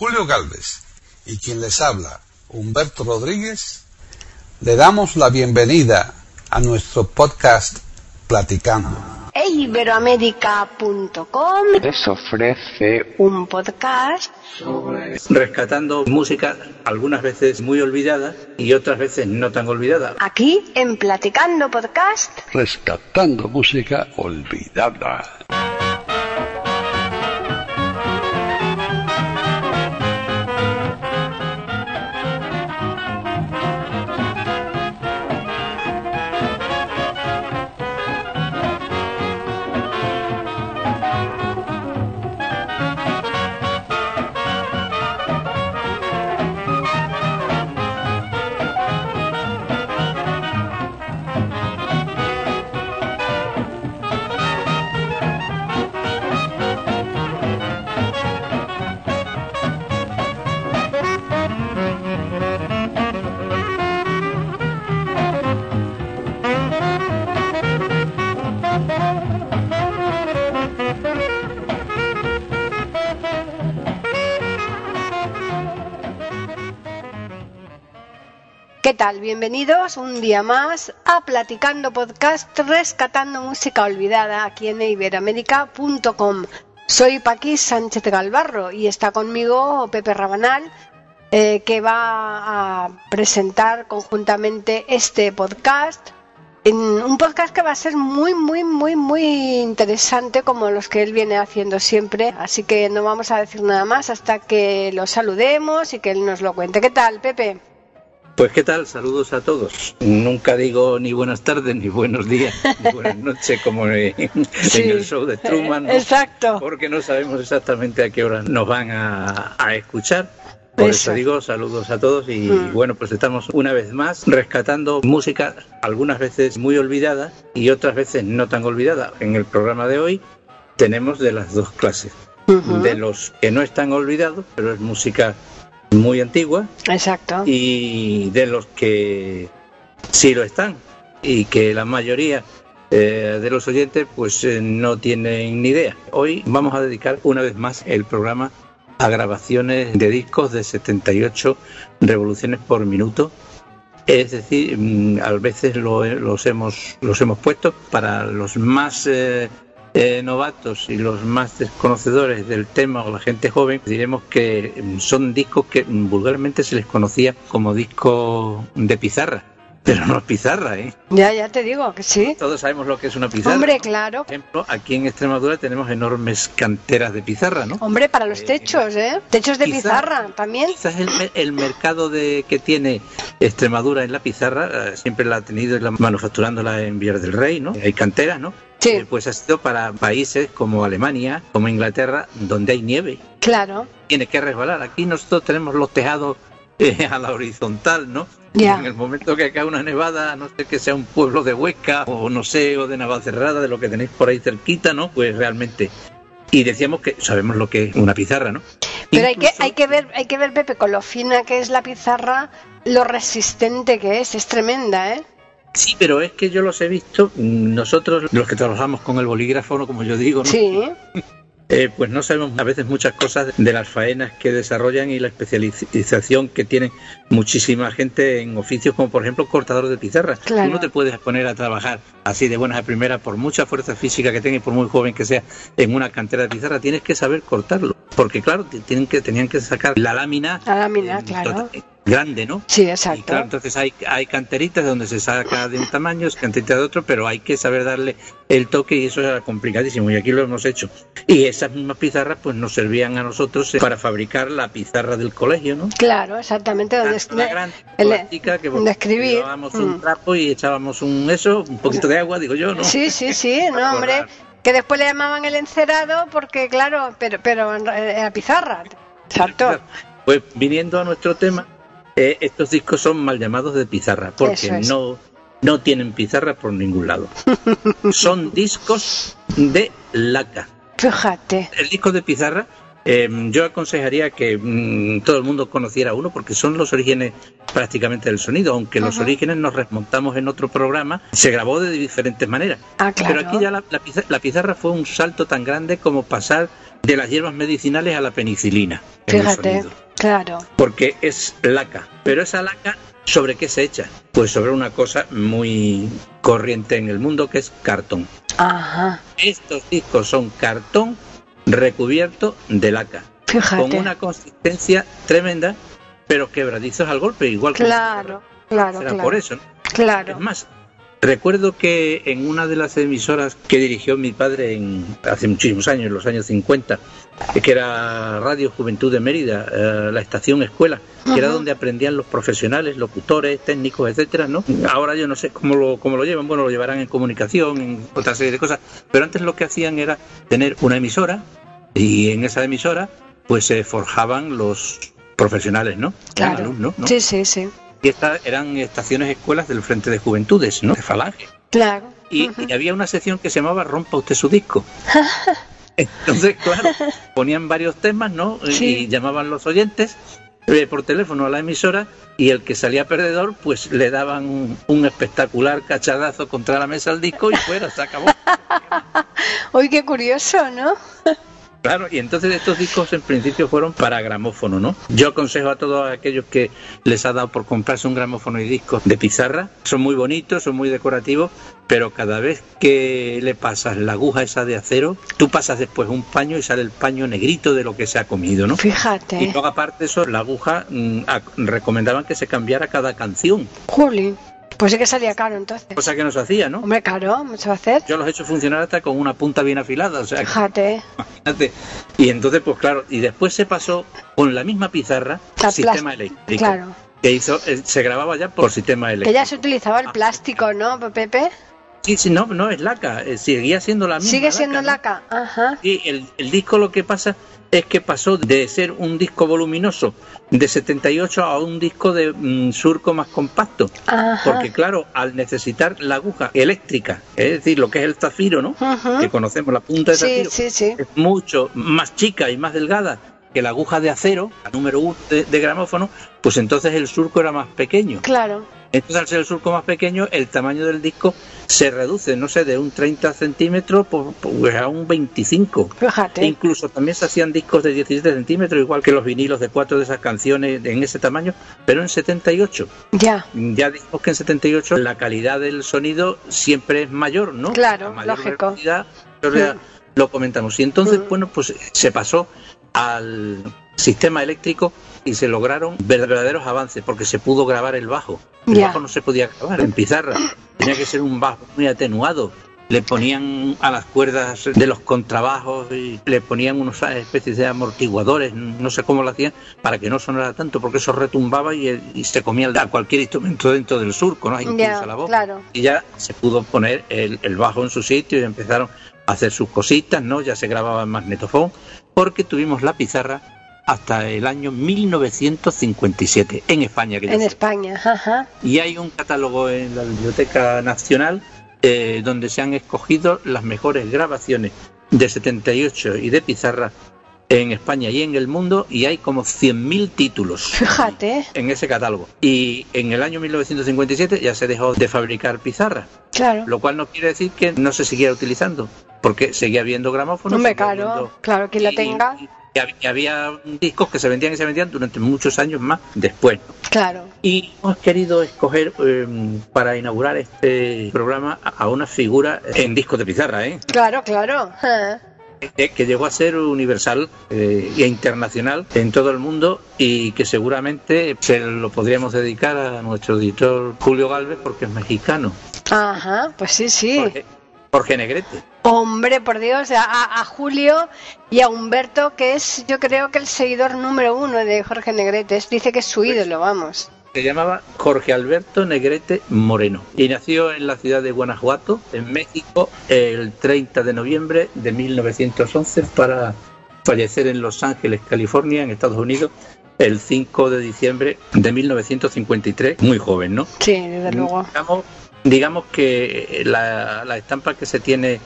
Julio Galvez y quien les habla, Humberto Rodríguez, le damos la bienvenida a nuestro podcast Platicando. Iberoamérica.com les ofrece un podcast rescatando música algunas veces muy olvidada y otras veces no tan olvidada. aquí en Platicando Podcast. rescatando música olvidada. Bienvenidos un día más a Platicando Podcast Rescatando Música Olvidada aquí en iberoamérica.com. Soy Paquis Sánchez Galvarro y está conmigo Pepe Rabanal eh, que va a presentar conjuntamente este podcast. En un podcast que va a ser muy, muy, muy, muy interesante como los que él viene haciendo siempre. Así que no vamos a decir nada más hasta que lo saludemos y que él nos lo cuente. ¿Qué tal, Pepe? Pues qué tal, saludos a todos. Nunca digo ni buenas tardes, ni buenos días, ni buenas noches como en, en Sí. el show de Truman, ¿no? Exacto. porque no sabemos exactamente a qué hora nos van a, a escuchar. Por Eso. eso digo saludos a todos y Mm. bueno, pues estamos una vez más rescatando música algunas veces muy olvidada y otras veces no tan olvidada. En el programa de hoy tenemos de las dos clases. Ujú. De los que no están olvidados, pero es música muy antigua, Exacto. y de los que sí lo están y que la mayoría eh, de los oyentes pues eh, no tienen ni idea. Hoy vamos a dedicar una vez más el programa a grabaciones de discos de 78 revoluciones por minuto. Es decir, mm, a veces lo- los, hemos, los hemos puesto para los más eh, eh, novatos y los más desconocedores del tema o la gente joven, diremos que mm, son discos que mm, vulgarmente se les conocía como discos de pizarra. Pero no es pizarra, ¿eh? Ya, ya te digo que sí. Todos sabemos lo que es una pizarra. Hombre, ¿no? claro. Por ejemplo, aquí en Extremadura tenemos enormes canteras de pizarra, ¿no? Hombre, para los Eh, techos, ¿eh? Techos de quizá- pizarra también. Quizás el mercado de, que tiene Extremadura en la pizarra eh, siempre la ha tenido y la- manufacturándola en Villar del Rey, ¿no? Hay canteras, ¿no? Sí, Eh, pues ha sido para países como Alemania, como Inglaterra, donde hay nieve. claro. Tiene que resbalar. Aquí nosotros tenemos los tejados eh, a la horizontal, ¿no? En el momento que cae una nevada, a no sé que sea un pueblo de Huesca o no sé, o de Navacerrada, de lo que tenéis por ahí cerquita, ¿no? Pues realmente. Y decíamos que sabemos lo que es una pizarra, ¿no? Pero hay que, hay que ver, hay que ver, Pepe, con lo fina que es la pizarra, lo resistente que es, es tremenda, ¿eh? Sí, pero es que yo los he visto, mm, nosotros los que trabajamos con el bolígrafo, ¿no? como yo digo, ¿no? Sí, Eh, pues no sabemos a veces muchas cosas de las faenas que desarrollan y la especialización que tiene muchísima gente en oficios como por ejemplo cortador de pizarras. Claro. Tú no te puedes poner a trabajar así de buenas a primera por mucha fuerza física que tenga y por muy joven que sea en una cantera de pizarra, tienes que saber cortarlo. Porque claro, tienen que, tenían que sacar la lámina, la lámina, eh, claro. Grande, ¿no? Sí, Y exacto. claro, entonces hay, hay canteritas donde se saca de un tamaño, es canteritas de otro, pero hay que saber darle el toque y eso era complicadísimo y aquí lo hemos hecho. Y esas mismas pizarras pues nos servían a nosotros eh, para fabricar la pizarra del colegio, ¿no? Claro, exactamente. Donde Una gran plástica que de escribir. llevábamos Mm. un trapo y echábamos un eso, un poquito de agua, digo yo, ¿no? Sí, sí, sí, no, hombre. Que después le llamaban el encerado porque, claro, pero, pero en era pizarra. Exacto. Pues viniendo a nuestro tema, eh, estos discos son mal llamados de pizarra, porque es. no, no tienen pizarra por ningún lado. son discos de laca. Fíjate. El disco de pizarra, eh, yo aconsejaría que mm, todo el mundo conociera uno, porque son los orígenes prácticamente del sonido, aunque los orígenes nos remontamos en otro programa, se grabó de diferentes maneras. Ah, claro. Pero aquí ya la, la pizarra fue un salto tan grande como pasar de las hierbas medicinales a la penicilina. Fíjate, claro. porque es laca. Pero esa laca, ¿sobre qué se echa? Pues sobre una cosa muy corriente en el mundo que es cartón. Ajá, Estos discos son cartón recubierto de laca, con fíjate. una consistencia tremenda, pero quebradizos al golpe, igual que Claro, claro, será claro. por eso. ¿no? Claro. Es más, recuerdo que en una de las emisoras que dirigió mi padre en, hace muchísimos años, en los años 50, eh, que era Radio Juventud de Mérida, eh, la estación escuela, que era donde aprendían los profesionales, locutores, técnicos, etcétera, ¿no? Ahora yo no sé cómo lo, cómo lo llevan, bueno, lo llevarán en comunicación, en otra serie de cosas, pero antes lo que hacían era tener una emisora y en esa emisora pues se forjaban los profesionales, ¿no? Claro. alumnos, ¿no? Sí, sí, sí. Y estas eran estaciones escuelas del Frente de Juventudes, ¿no? De Falange. Claro. Y, y había una sección que se llamaba Rompa usted su disco. Entonces, claro, ponían varios temas, ¿no? Sí. Y llamaban los oyentes eh, por teléfono a la emisora y el que salía perdedor, pues le daban un, un espectacular cachadazo contra la mesa al disco y fuera, se acabó. Uy, qué curioso, ¿no? Claro, y entonces estos discos en principio fueron para gramófono, ¿no? Yo aconsejo a todos aquellos que les ha dado por comprarse un gramófono y discos de pizarra, son muy bonitos, son muy decorativos, pero cada vez que le pasas la aguja esa de acero, tú pasas después un paño y sale el paño negrito de lo que se ha comido, ¿no? Y Fíjate. luego aparte de eso, la aguja mm, recomendaban que se cambiara cada canción, Juli. Pues sí que salía caro entonces. cosa que no se hacía, ¿no? Hombre, caro, mucho va a hacer. Yo los he hecho funcionar hasta con una punta bien afilada, o sea, que- Fíjate. Imagínate. Y entonces, pues claro, y después se pasó con la misma pizarra, sistema eléctrico. Claro. Que hizo, eh, se grababa ya por sistema Que eléctrico. ya se utilizaba el plástico, ¿no, Pepe? Sí, sí, no, no es laca, eh, seguía siendo la misma. Sigue siendo laca. Ajá. Y el, el disco lo que pasa es que pasó de ser un disco voluminoso de 78 a un disco de mm, surco más compacto. Ajá. Porque claro, al necesitar la aguja eléctrica, es decir, lo que es el zafiro, ¿no? Que conocemos, la punta de Sí, zafiro, sí, sí. es mucho más chica y más delgada que la aguja de acero, la número uno de, de gramófono, pues entonces el surco era más pequeño. Claro. Entonces al ser el surco más pequeño, el tamaño del disco se reduce, no sé, de un 30 centímetros pues a un 25. E Fíjate. incluso también se hacían discos de 17 centímetros, igual que los vinilos de cuatro de esas canciones en ese tamaño, pero en 78. Ya. Ya dijimos que en 78 la calidad del sonido siempre es mayor, ¿no? Claro, mayor lógico. sea, Mm. lo comentamos. Y entonces, Mm. bueno, pues se pasó al sistema eléctrico y se lograron verdaderos avances porque se pudo grabar el bajo. El bajo no se podía grabar en pizarra, tenía que ser un bajo muy atenuado. Le ponían a las cuerdas de los contrabajos y le ponían unos especies de amortiguadores, no sé cómo lo hacían, para que no sonara tanto, porque eso retumbaba y, y se comía a cualquier instrumento dentro del surco, ¿no? Incluso Ya, la voz claro. y ya se pudo poner el, el bajo en su sitio y empezaron a hacer sus cositas, ¿no? Ya se grababa en magnetofón, porque tuvimos la pizarra hasta el año 1957 en España. Que En sé. España. Ajá. Y hay un catálogo en la Biblioteca Nacional eh, donde se han escogido las mejores grabaciones de 78 y de pizarra en España y en el mundo y hay como 100.000 títulos Fíjate. en ese catálogo. Y en el año 1957 ya se dejó de fabricar pizarra, Claro. lo cual no quiere decir que no se siguiera utilizando, porque seguía habiendo gramófonos. Seguía claro. habiendo- Claro, quien la tenga. y- y hab- y había discos que se vendían y se vendían durante muchos años más después. Claro. Y hemos querido escoger eh, para inaugurar este programa a una figura en discos de pizarra, ¿eh? Claro, claro. Que, que llegó a ser universal eh, e internacional en todo el mundo y que seguramente se lo podríamos dedicar a nuestro editor Julio Galvez porque es mexicano. Ajá. Pues sí, sí. Jorge Negrete. Hombre, por Dios, a, a Julio y a Humberto, que es yo creo que el seguidor número uno de Jorge Negrete. Dice que es su ídolo, vamos. Se llamaba Jorge Alberto Negrete Moreno y nació en la ciudad de Guanajuato, en México, el 30 de noviembre de 1911 para fallecer en Los Ángeles, California, en Estados Unidos, el 5 de diciembre de 1953, muy joven, ¿no? Sí, desde luego. Digamos, digamos que la, la estampa que se tiene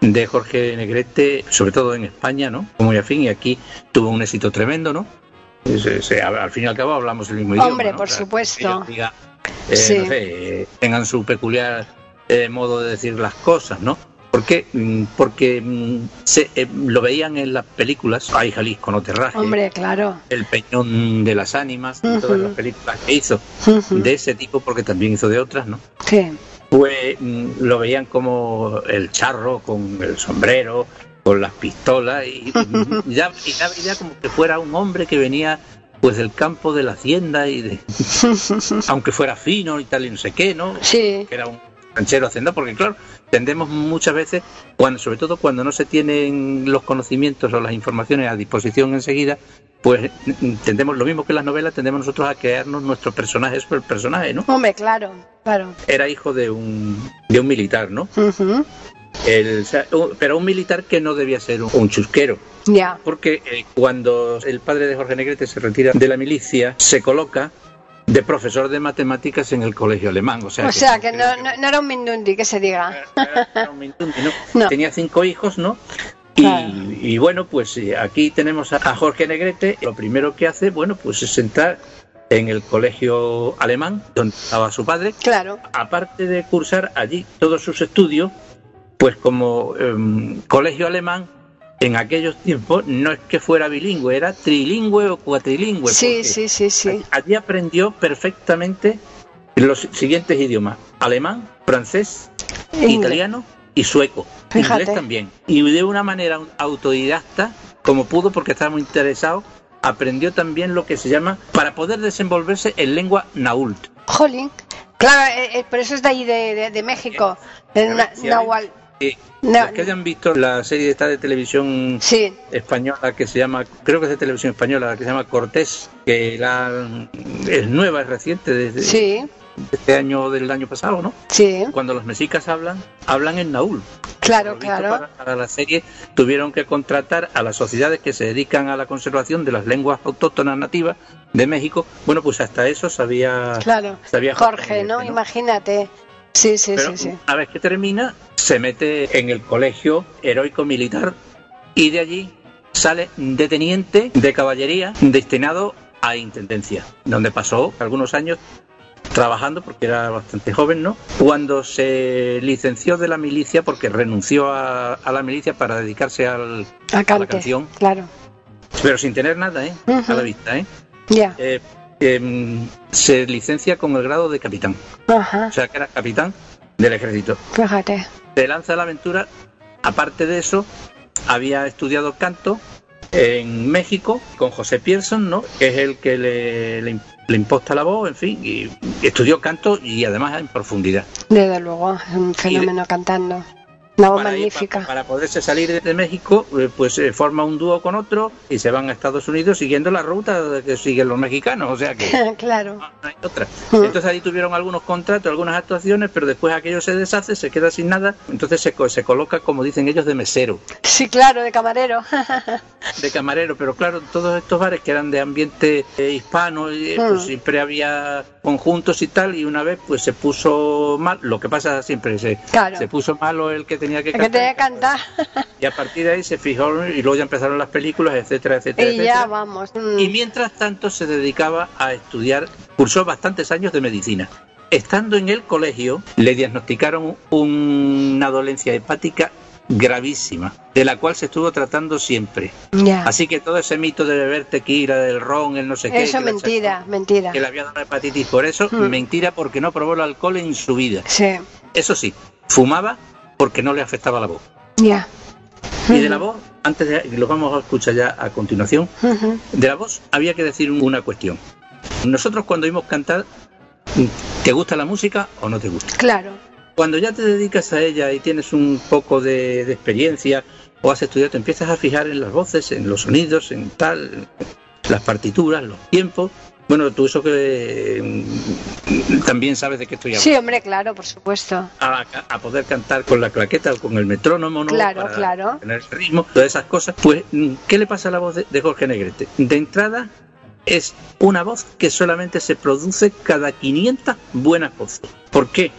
de Jorge Negrete, sobre todo en España, ¿no? Como ya fin, y aquí tuvo un éxito tremendo, ¿no? Se- se- al fin y al cabo hablamos el mismo idioma. Hombre, ¿no? por supuesto. eh, Sí. no sé, eh, tengan su peculiar eh, modo de decir las cosas, ¿no? ¿Por qué? Mm, Porque mm, se, eh, lo veían en las películas, Ay Jalisco no te rajes, Hombre, claro. El Peñón de las Ánimas, y Ujú. todas las películas que hizo Ujú. de ese tipo, porque también hizo de otras, ¿no? Sí. Pues lo veían como el charro con el sombrero, con las pistolas, y, y ya, y daba idea como que fuera un hombre que venía pues del campo de la hacienda y de, aunque fuera fino y tal y no sé qué, ¿no? Sí. que era un ranchero hacendado, porque claro, tendemos muchas veces, cuando, sobre todo cuando no se tienen los conocimientos o las informaciones a disposición enseguida, pues mm, tendemos lo mismo que en las novelas, tendemos nosotros a crearnos nuestro personaje sobre el personaje, ¿no? Hombre, claro, claro. Era hijo de un, de un militar, ¿no? El- o sea, un- pero un militar que no debía ser un, un chusquero, Ya. porque eh, cuando el padre de Jorge Negrete se retira de la milicia, se coloca de profesor de matemáticas en el colegio alemán. O sea, O sea, que no, no, no era un Mindundi, que se diga. era un mindundi, ¿no? No. Tenía cinco hijos, ¿no? Y, Claro. y bueno, pues eh, aquí tenemos a, Jorge Negrete. Lo primero que hace, bueno, pues es entrar en el colegio alemán, donde estaba su padre. Claro. Aparte de cursar allí todos sus estudios, pues como em, colegio alemán, en aquellos tiempos no es que fuera bilingüe, era trilingüe o cuatrilingüe. Sí, sí, sí, sí. Allí aprendió perfectamente los siguientes idiomas: alemán, francés, Inglés. italiano y sueco. Fíjate. Inglés también. Y de una manera autodidacta, como pudo, porque estaba muy interesado, aprendió también lo que se llama, para poder desenvolverse en lengua nault. Jolín. Claro, eh, eh, por eso es de ahí, de, de, de México. Na- Sí, Nahual. Na- los que hayan visto la serie esta de televisión Sí, española que se llama, creo que es de televisión española, que se llama Cortés, que la, es nueva, es reciente, desde sí, este año del año pasado, ¿no? sí. Cuando los mexicas hablan, hablan en naúl. Claro, claro. Para, para la serie tuvieron que contratar a las sociedades que se dedican a la conservación de las lenguas autóctonas nativas de México. Bueno, pues hasta eso sabía, Claro. sabía Jorge, ¿no? Negrete, Imagínate. Sí, sí, Pero sí, sí. a vez que termina, se mete en el colegio heroico militar y de allí sale de teniente de caballería destinado a intendencia, donde pasó algunos años trabajando porque era bastante joven, ¿no? Cuando se licenció de la milicia porque renunció a, a la milicia para dedicarse al, A cante. canción. Claro. pero sin tener nada, ¿eh? A la vista, ¿eh? Ya. Eh, em, se licencia con el grado de capitán, Ajá. o sea que era capitán del ejército. Fíjate. se lanza a la aventura. Aparte de eso, había estudiado canto en México con José Pierson, ¿no? Que es el que le, le, le imposta la voz, en fin, y estudió canto y además en profundidad. Desde luego, es un fenómeno cantando. Voz Para, magnífica. pa- para poderse salir de, México, eh, pues eh, forma un dúo con otro y se van a Estados Unidos siguiendo la ruta que siguen los mexicanos, o sea que claro. no, no hay otra. Mm. Entonces ahí tuvieron algunos contratos, algunas actuaciones, pero después aquello se deshace, se queda sin nada, entonces se, se coloca, como dicen ellos, de mesero. Sí, claro, de camarero. de camarero, pero claro, todos estos bares que eran de ambiente eh, hispano, y, eh, pues Mm. siempre había conjuntos y tal, y una vez pues se puso mal, lo que pasa siempre, se, Claro. se puso malo el que tenía que cantar, tenía que cantar. y a partir de ahí se fijó, y luego ya empezaron las películas, etcétera, etcétera, y ya etcétera. vamos. mm. Y mientras tanto se dedicaba a estudiar, cursó bastantes años de medicina. Estando en el colegio, le diagnosticaron una dolencia hepática gravísima, de la cual se estuvo tratando siempre. Ya. Así que todo ese mito de beber tequila, del ron, el no sé qué. Eso que mentira, mentira. Que le había dado hepatitis por eso, Mm. mentira porque no probó el alcohol en su vida. Sí, Eso sí, fumaba porque no le afectaba la voz. ya. Y de la voz, antes de lo vamos a escuchar ya a continuación, de la voz había que decir una cuestión. Nosotros cuando oímos cantar, ¿te gusta la música o no te gusta? Claro. Cuando ya te dedicas a ella y tienes un poco de, de experiencia o has estudiado, te empiezas a fijar en las voces, en los sonidos, en tal, las partituras, los tiempos. Bueno, tú eso que mm, también sabes de qué estoy hablando. Sí, hombre, claro, por supuesto. A, a poder cantar con la claqueta o con el metrónomo, ¿no? Claro, Para claro. Tener el ritmo, todas esas cosas. Pues, mm, ¿qué le pasa a la voz de, de Jorge Negrete? De entrada, es una voz que solamente se produce cada 500 buenas voces. ¿Por qué?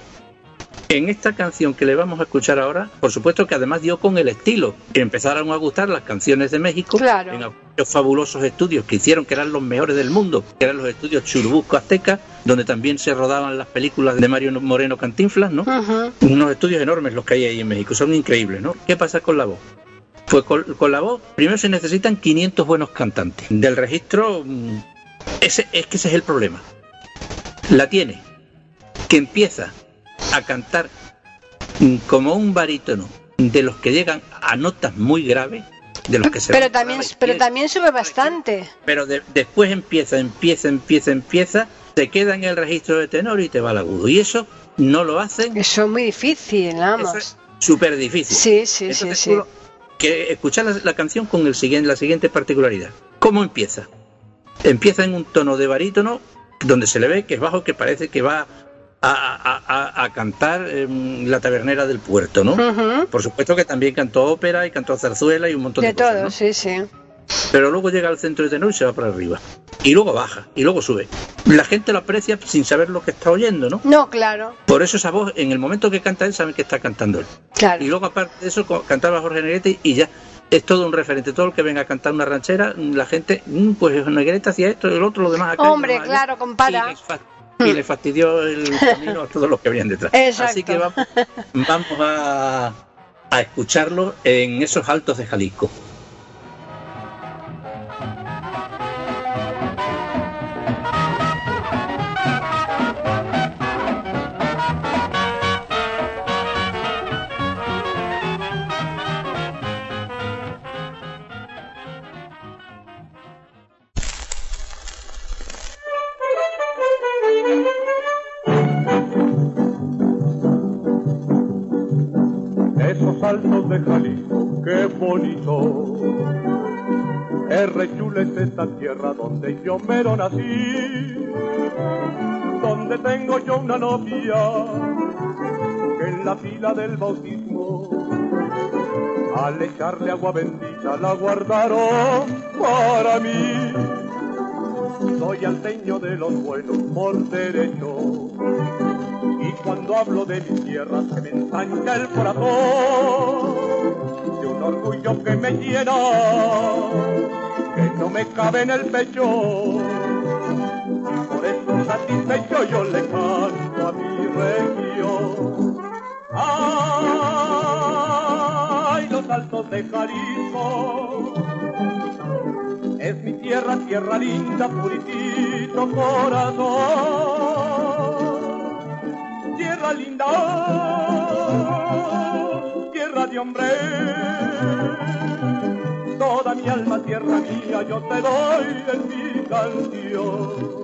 En esta canción que le vamos a escuchar ahora, por supuesto que además dio con el estilo. Empezaron a gustar las canciones de México Claro. en, los fabulosos estudios que hicieron, que eran los mejores del mundo, que eran los estudios Churubusco Azteca, donde también se rodaban las películas de Mario Moreno Cantinflas, ¿no? Unos estudios enormes los que hay ahí en México, son increíbles, ¿no? ¿Qué pasa con la voz? Pues con, con la voz, primero se necesitan 500 buenos cantantes. Del registro, mm, ese, es que ese es el problema. La tiene, que empieza a cantar mm, como un barítono de los que llegan a notas muy graves, de los que se Pero también, pero también sube bastante. pero de- después empieza, empieza, empieza, empieza, te queda en el registro de tenor y te va al agudo. Y eso no lo hacen, Eso es muy difícil, vamos. es súper difícil. Sí, sí, Entonces, sí, sí. uno- que escuchar la, la canción con el siguiente, la siguiente particularidad. ¿Cómo empieza? Empieza en un tono de barítono donde se le ve que es bajo, que parece que va a, a- a- cantar em, la tabernera del puerto, ¿no? Por supuesto que también cantó ópera y cantó zarzuela y un montón de, De cosas, todo, ¿no? sí, sí. pero luego llega al centro de tenor y se va para arriba. Y luego baja, y luego sube. La gente lo aprecia sin saber lo que está oyendo, ¿no? No, claro, Por eso esa voz, en el momento que canta él, saben que está cantando él. claro. Y luego, aparte de eso, cantaba Jorge Negrete y ya es todo un referente. Todo el que venga a cantar una ranchera, la gente, "Mm, pues Negrete hacía esto, el otro, lo demás acá. Hombre, demás allá". claro, compara. Y les fastidió el camino a todos los que venían detrás. Exacto. Así que vamos, vamos a, a escucharlo en esos altos de Jalisco. Bonito. R. es esta tierra donde yo mero nací, donde tengo yo una novia que en la fila del bautismo al echarle agua bendita la guardaron para mí. Soy alteño de los buenos por derecho y cuando hablo de mi tierra se me ensancha el corazón orgullo que me llena, que no me cabe en el pecho. Y por eso satisfecho yo le canto a mi región. ¡Ay, los altos de Jalisco! Es mi tierra, tierra linda, puritito corazón tierra linda, tierra de hombre. Toda mi alma, tierra mía, yo te doy en mi canción.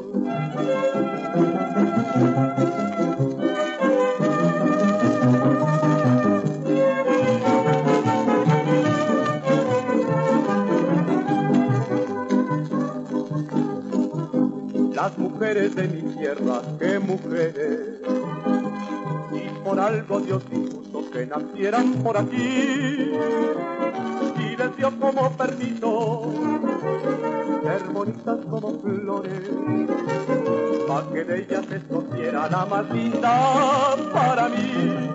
Las mujeres de mi tierra, qué mujeres algo Dios dispuso que nacieran por aquí. Y les dio como permiso ser como flores para que de ellas escogiera la más linda para mí.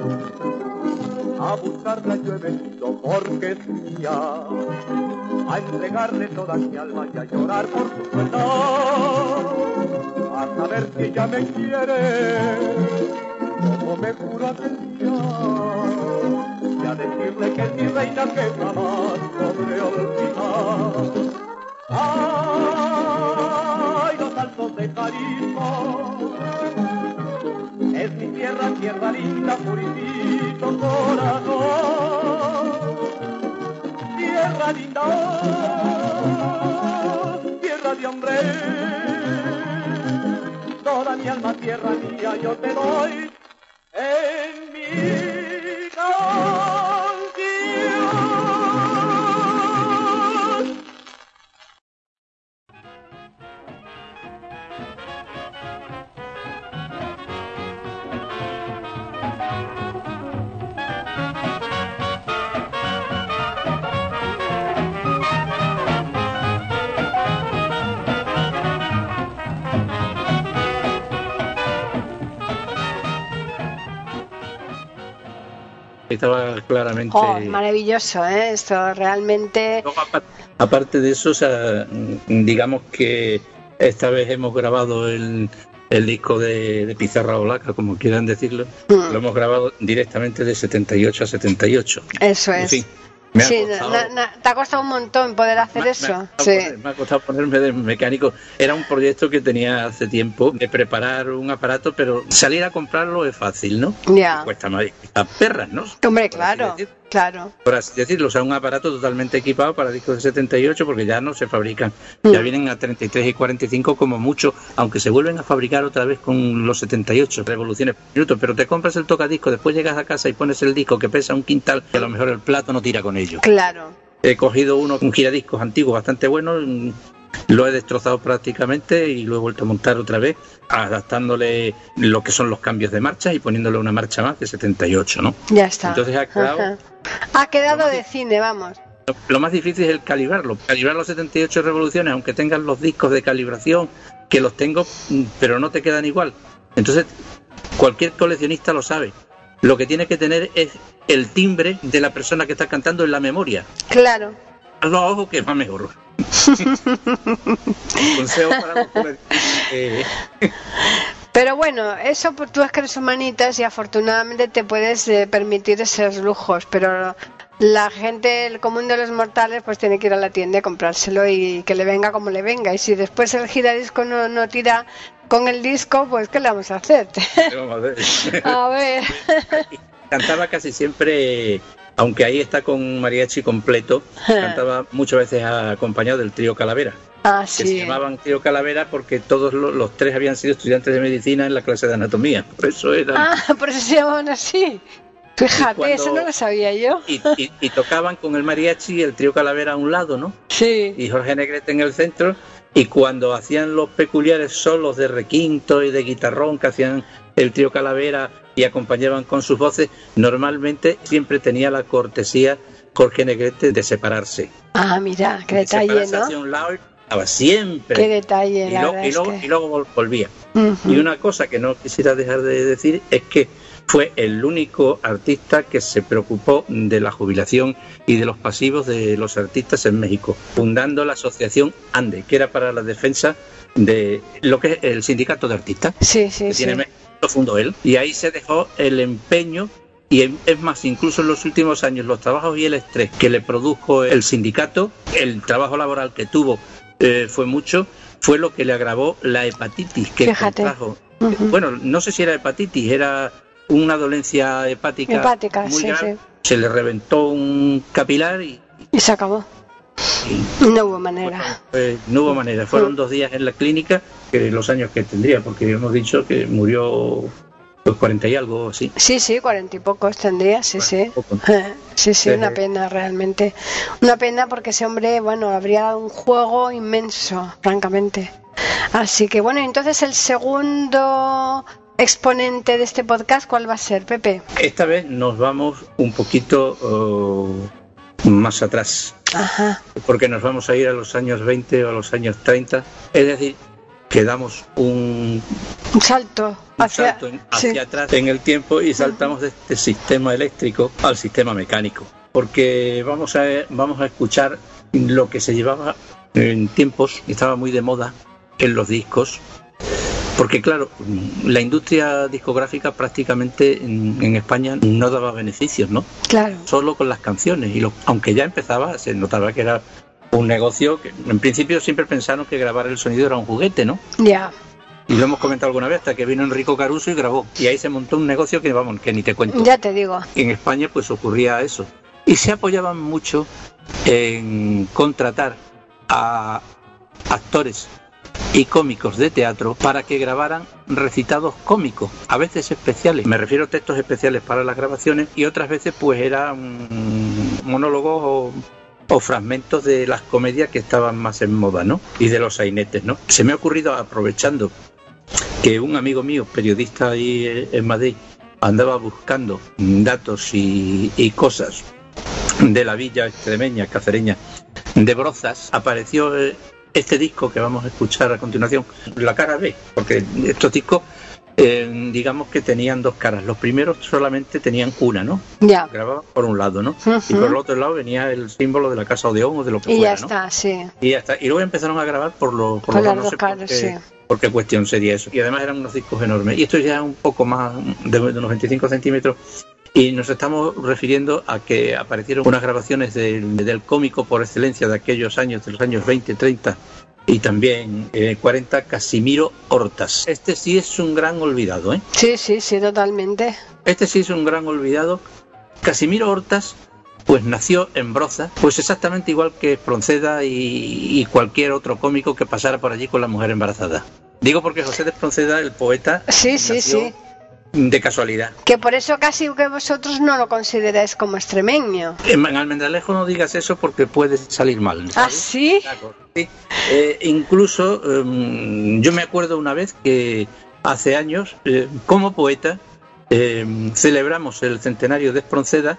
A buscarla yo he venido porque es mía a entregarle toda mi alma y a llorar por su verdad a saber si ella me quiere como me juro día y a decirle que mi reina que jamás podré olvidar. ¡Ay, los altos de Jalisco! Es mi tierra, tierra linda, puritito corazón. Tierra linda, tierra de hombre toda mi alma, tierra mía, yo te doy en mi canción. Estaba claramente. Oh, maravilloso, ¿eh? Esto realmente. Aparte de eso, o sea, digamos que esta vez hemos grabado el, el disco de, de Pizarra Olaca, como quieran decirlo, Mm. lo hemos grabado directamente de 78 a 78. Eso En es. fin, me Sí, costado- na- na- te ha costado un montón poder hacer me- eso. Me ha, costado sí. poner- me ha costado ponerme de mecánico. Era un proyecto que tenía hace tiempo de preparar un aparato, pero salir a comprarlo es fácil, ¿no? Ya. Cuesta más. A perras, ¿no? Hombre, Por claro. Claro. Por así decirlo, o sea, un aparato totalmente equipado para discos de 78 porque ya no se fabrican. Ya Mm. vienen a 33 y 45 como mucho, aunque se vuelven a fabricar otra vez con los 78 revoluciones por minuto. Pero te compras el tocadisco, después llegas a casa y pones el disco que pesa un quintal, que a lo mejor el plato no tira con ello. Claro. He cogido uno, un giradiscos antiguo bastante bueno, mm, lo he destrozado prácticamente y lo he vuelto a montar otra vez, adaptándole lo que son los cambios de marcha y poniéndole una marcha más de 78, ¿no? Ya está. Entonces ha quedado- Ajá. Ha quedado de cine, vamos. Lo- Lo más difícil es el calibrarlo. Calibrar los 78 revoluciones, aunque tengas los discos de calibración, que los tengo, mm, pero no te quedan igual. Entonces, cualquier coleccionista lo sabe. Lo que tiene que tener es el timbre de la persona que está cantando en la memoria. Claro. Hazlo a ojo que va mejor. Consejo para los eh, Pero bueno, eso tú es que eres humanitas y afortunadamente te puedes eh, permitir esos lujos, pero la gente, el común de los mortales, pues tiene que ir a la tienda y comprárselo y que le venga como le venga. Y si después el giradisco no, no tira con el disco, pues ¿qué le vamos a hacer? vamos a ver. a ver. Cantaba casi siempre, aunque ahí está con mariachi completo, cantaba muchas veces acompañado del trío Calavera. Ah, que se sí. llamaban Trío Calavera porque todos lo- los, tres habían sido estudiantes de medicina en la clase de anatomía. Por eso eran. Ah, por eso se llamaban así. Fíjate, cuando- eso no lo sabía yo. Y, y- y tocaban con el mariachi y el trío Calavera a un lado, ¿no? Sí. Y Jorge Negrete en el centro. Y cuando hacían los peculiares solos de requinto y de guitarrón que hacían el trío Calavera y acompañaban con sus voces, normalmente siempre tenía la cortesía Jorge Negrete de separarse. Ah, mira, qué De detalle, ¿no? hacia un lado siempre. Qué detalle, y, la lo- verdad y es luego, que- y luego vol- volvía. Y una cosa que no quisiera dejar de decir es que fue el único artista que se preocupó de la jubilación y de los pasivos de los artistas en México, fundando la asociación ANDE, que era para la defensa de lo que es el sindicato de artistas Sí, sí, que sí. tiene lo fundó él. Y ahí se dejó el empeño y es más, incluso en los últimos años, los trabajos y el estrés que le produjo el sindicato, el trabajo laboral que tuvo eh, fue mucho, fue lo que le agravó la hepatitis que Fíjate. contrajo. Bueno, no sé si era hepatitis, era una dolencia hepática, Hepática, muy sí, grave. sí. Se le reventó un capilar y, Y se acabó. No hubo manera. no hubo manera. Fueron Mm. dos días en la clínica, que los años que tendría, porque hemos dicho que murió pues 40 y algo así. Sí, sí, cuarenta y pocos tendría, sí, sí. Sí, sí, Eh, una pena realmente. Una pena porque ese hombre, bueno, habría dado un juego inmenso, francamente. Así que bueno, entonces el segundo exponente de este podcast, ¿cuál va a ser, Pepe? Esta vez nos vamos un poquito oh, más atrás, Ajá. porque nos vamos a ir a los años 20 o a los años 30, es decir, que damos un, Un salto un hacia, salto en- sí. hacia atrás en el tiempo y saltamos de este sistema eléctrico al sistema mecánico, porque vamos a, vamos a escuchar lo que se llevaba en tiempos, y estaba muy de moda en los discos, porque claro, la industria discográfica prácticamente en, en España no daba beneficios, ¿no? Claro. Solo con las canciones. Y lo- aunque ya empezaba, se notaba que era un negocio que en principio siempre pensaron que grabar el sonido era un juguete, ¿no? Ya. Y lo hemos comentado alguna vez hasta que vino Enrico Caruso y grabó. Y ahí se montó un negocio que vamos, que ni te cuento. Ya te digo. En España pues ocurría eso. Y se apoyaban mucho en contratar a actores y cómicos de teatro para que grabaran recitados cómicos, a veces especiales. Me refiero a textos especiales para las grabaciones y otras veces pues eran monólogos o, o fragmentos de las comedias que estaban más en moda, ¿no? Y de los sainetes, ¿no? Se me ha ocurrido aprovechando que un amigo mío, periodista ahí en Madrid, andaba buscando datos y, y cosas de la villa extremeña, cacereña, de Brozas, apareció eh, este disco que vamos a escuchar a continuación, la cara B, porque estos discos eh, digamos que tenían dos caras. Los primeros solamente tenían una, ¿no? Ya. Grababan por un lado, ¿no? Y por el otro lado venía el símbolo de la casa Odeón o de lo que Y ya fuera, ¿no? está, sí. Y ya está. Y luego empezaron a grabar por, lo, por, Por los las no dos sé caras, sí. por qué cuestión sería eso. Y además eran unos discos enormes. Y esto ya es un poco más de, de unos 25 centímetros. Y nos estamos refiriendo a que aparecieron unas grabaciones del, del cómico por excelencia de aquellos años, de los años 20, 30 y también eh, 40, Casimiro Hortas. Este sí es un gran olvidado, ¿eh? Sí, sí, sí, totalmente. Este sí es un gran olvidado. Casimiro Hortas, pues nació en Broza, pues exactamente igual que Espronceda y, y cualquier otro cómico que pasara por allí con la mujer embarazada. Digo porque José de Espronceda, el poeta, Sí, sí, sí. De casualidad. Que por eso casi que vosotros no lo consideráis como extremeño. En en Almendralejo no digas eso porque puede salir mal. ¿Ah, ¿sabes? sí? Claro, sí. Eh, incluso em, yo me acuerdo una vez que hace años, eh, como poeta, em, celebramos el centenario de Espronceda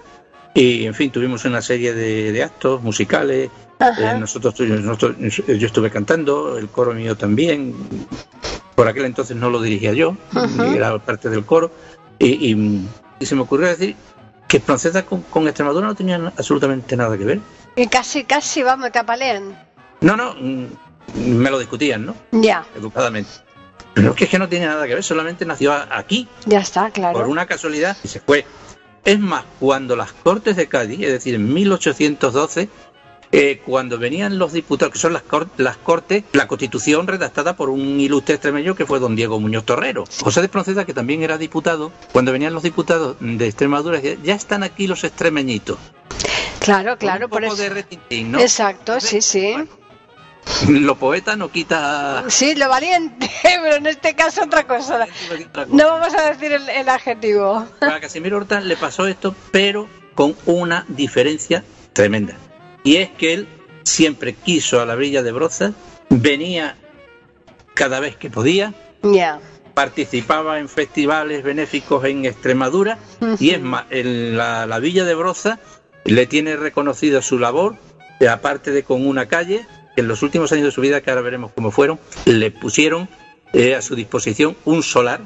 y, en fin, tuvimos una serie de, de actos musicales. Eh, nosotros, nosotros- yo estuve cantando, el coro mío también. Por aquel entonces no lo dirigía yo, era parte del coro. Y, y- y se me ocurrió decir que Espronceda con, con Extremadura no tenía absolutamente nada que ver. Y casi, casi, vamos, te apalean. No, no, mm, me lo discutían, ¿no? Ya, Educadamente. Pero es que, es que no tiene nada que ver, solamente nació a- aquí, ya está, claro. por una casualidad, y se fue. Es más, cuando las Cortes de Cádiz, es decir, en 1812, eh, cuando venían los diputados, que son las, cor- las Cortes, la Constitución redactada por un ilustre extremeño que fue don Diego Muñoz Torrero. José de Pronceda, que también era diputado, cuando venían los diputados de Extremadura, decía, ya están aquí los extremeñitos. Claro, claro, un por eso. de retintín, ¿no? Exacto, sí, sí. Lo poeta no quita... Sí, lo valiente, pero en este caso otra cosa. No vamos a decir el, el adjetivo. A Casimiro Horta le pasó esto, pero con una diferencia tremenda. Y es que él siempre quiso a la brilla de Broza, venía cada vez que podía, Ya. participaba en festivales benéficos en Extremadura y es más, en la, la villa de Broza le tiene reconocido su labor, aparte de con una calle, que en los últimos años de su vida, que ahora veremos cómo fueron, le pusieron eh, a su disposición un solar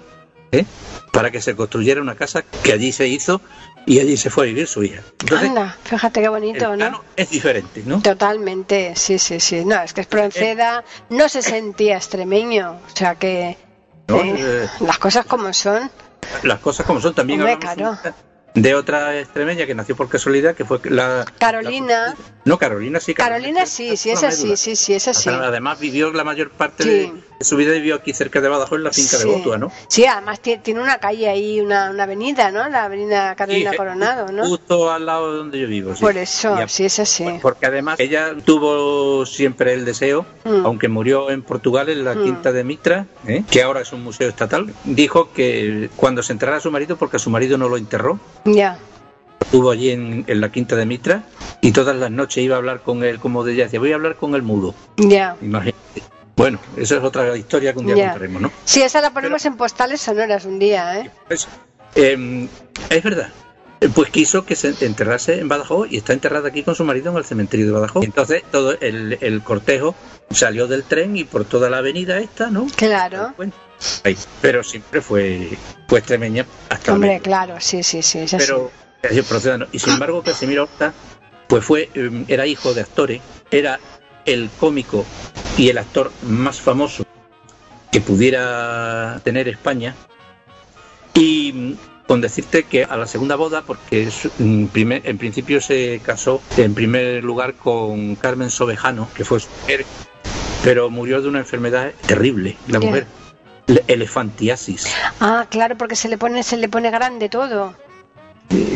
¿eh? para que se construyera una casa que allí se hizo y allí se fue a vivir su hija. Entonces, Anda, fíjate qué bonito, el ¿no? es diferente, ¿no? Totalmente, sí, sí, sí. No, es que Espronceda no se sentía extremeño, o sea que ¿no? eh, Eh, las cosas como son. las cosas como son. También Hombre, claro. de otra extremeña que nació por casualidad, que fue la... Carolina, No, Carolina sí. Carolina sí, sí, es así, sí, sí, es así. Además vivió la mayor parte Sí. de, de su vida vivió aquí cerca de Badajoz, en la finca de Sí. Botua, ¿no? Sí, además ti- tiene una calle ahí, una, una avenida, ¿no? La avenida Carolina Sí, Coronado, ¿no? Justo al lado de donde yo vivo. sí. Por eso, a- sí, es así. Porque además ella tuvo siempre el deseo, Mm. aunque murió en Portugal, en la Mm. Quinta de Mitra, ¿eh? que ahora es un museo estatal, dijo que cuando se enterrara su marido, porque a su marido no lo enterró, Ya, estuvo allí en, en la Quinta de Mitra y todas las noches iba a hablar con él, como ella decía, voy a hablar con el mudo. ya. Imagínate. Bueno, esa es otra historia que un día Ya. contaremos, ¿no? Sí, esa la ponemos en postales sonoras un día, ¿eh? Pues, eh, es verdad. Eh, Pues quiso que se enterrase en Badajoz y está enterrada aquí con su marido en el cementerio de Badajoz. Entonces todo el, el cortejo salió del tren y por toda la avenida esta, ¿no? Claro. Ahí. Pero siempre fue, fue extremeña hasta Hombre, claro, sí, sí, sí. Pero. Y sin embargo Casimiro Horta pues fue eh, era hijo de actores, era el cómico y el actor más famoso que pudiera tener España y mm, con decirte que a la segunda boda, porque su- mm, primer- en principio se casó en primer lugar con Carmen Sobejano, que fue su mujer, pero murió de una enfermedad terrible, la mujer, le- elefantiasis. Ah, claro, porque se le pone, se le pone grande todo.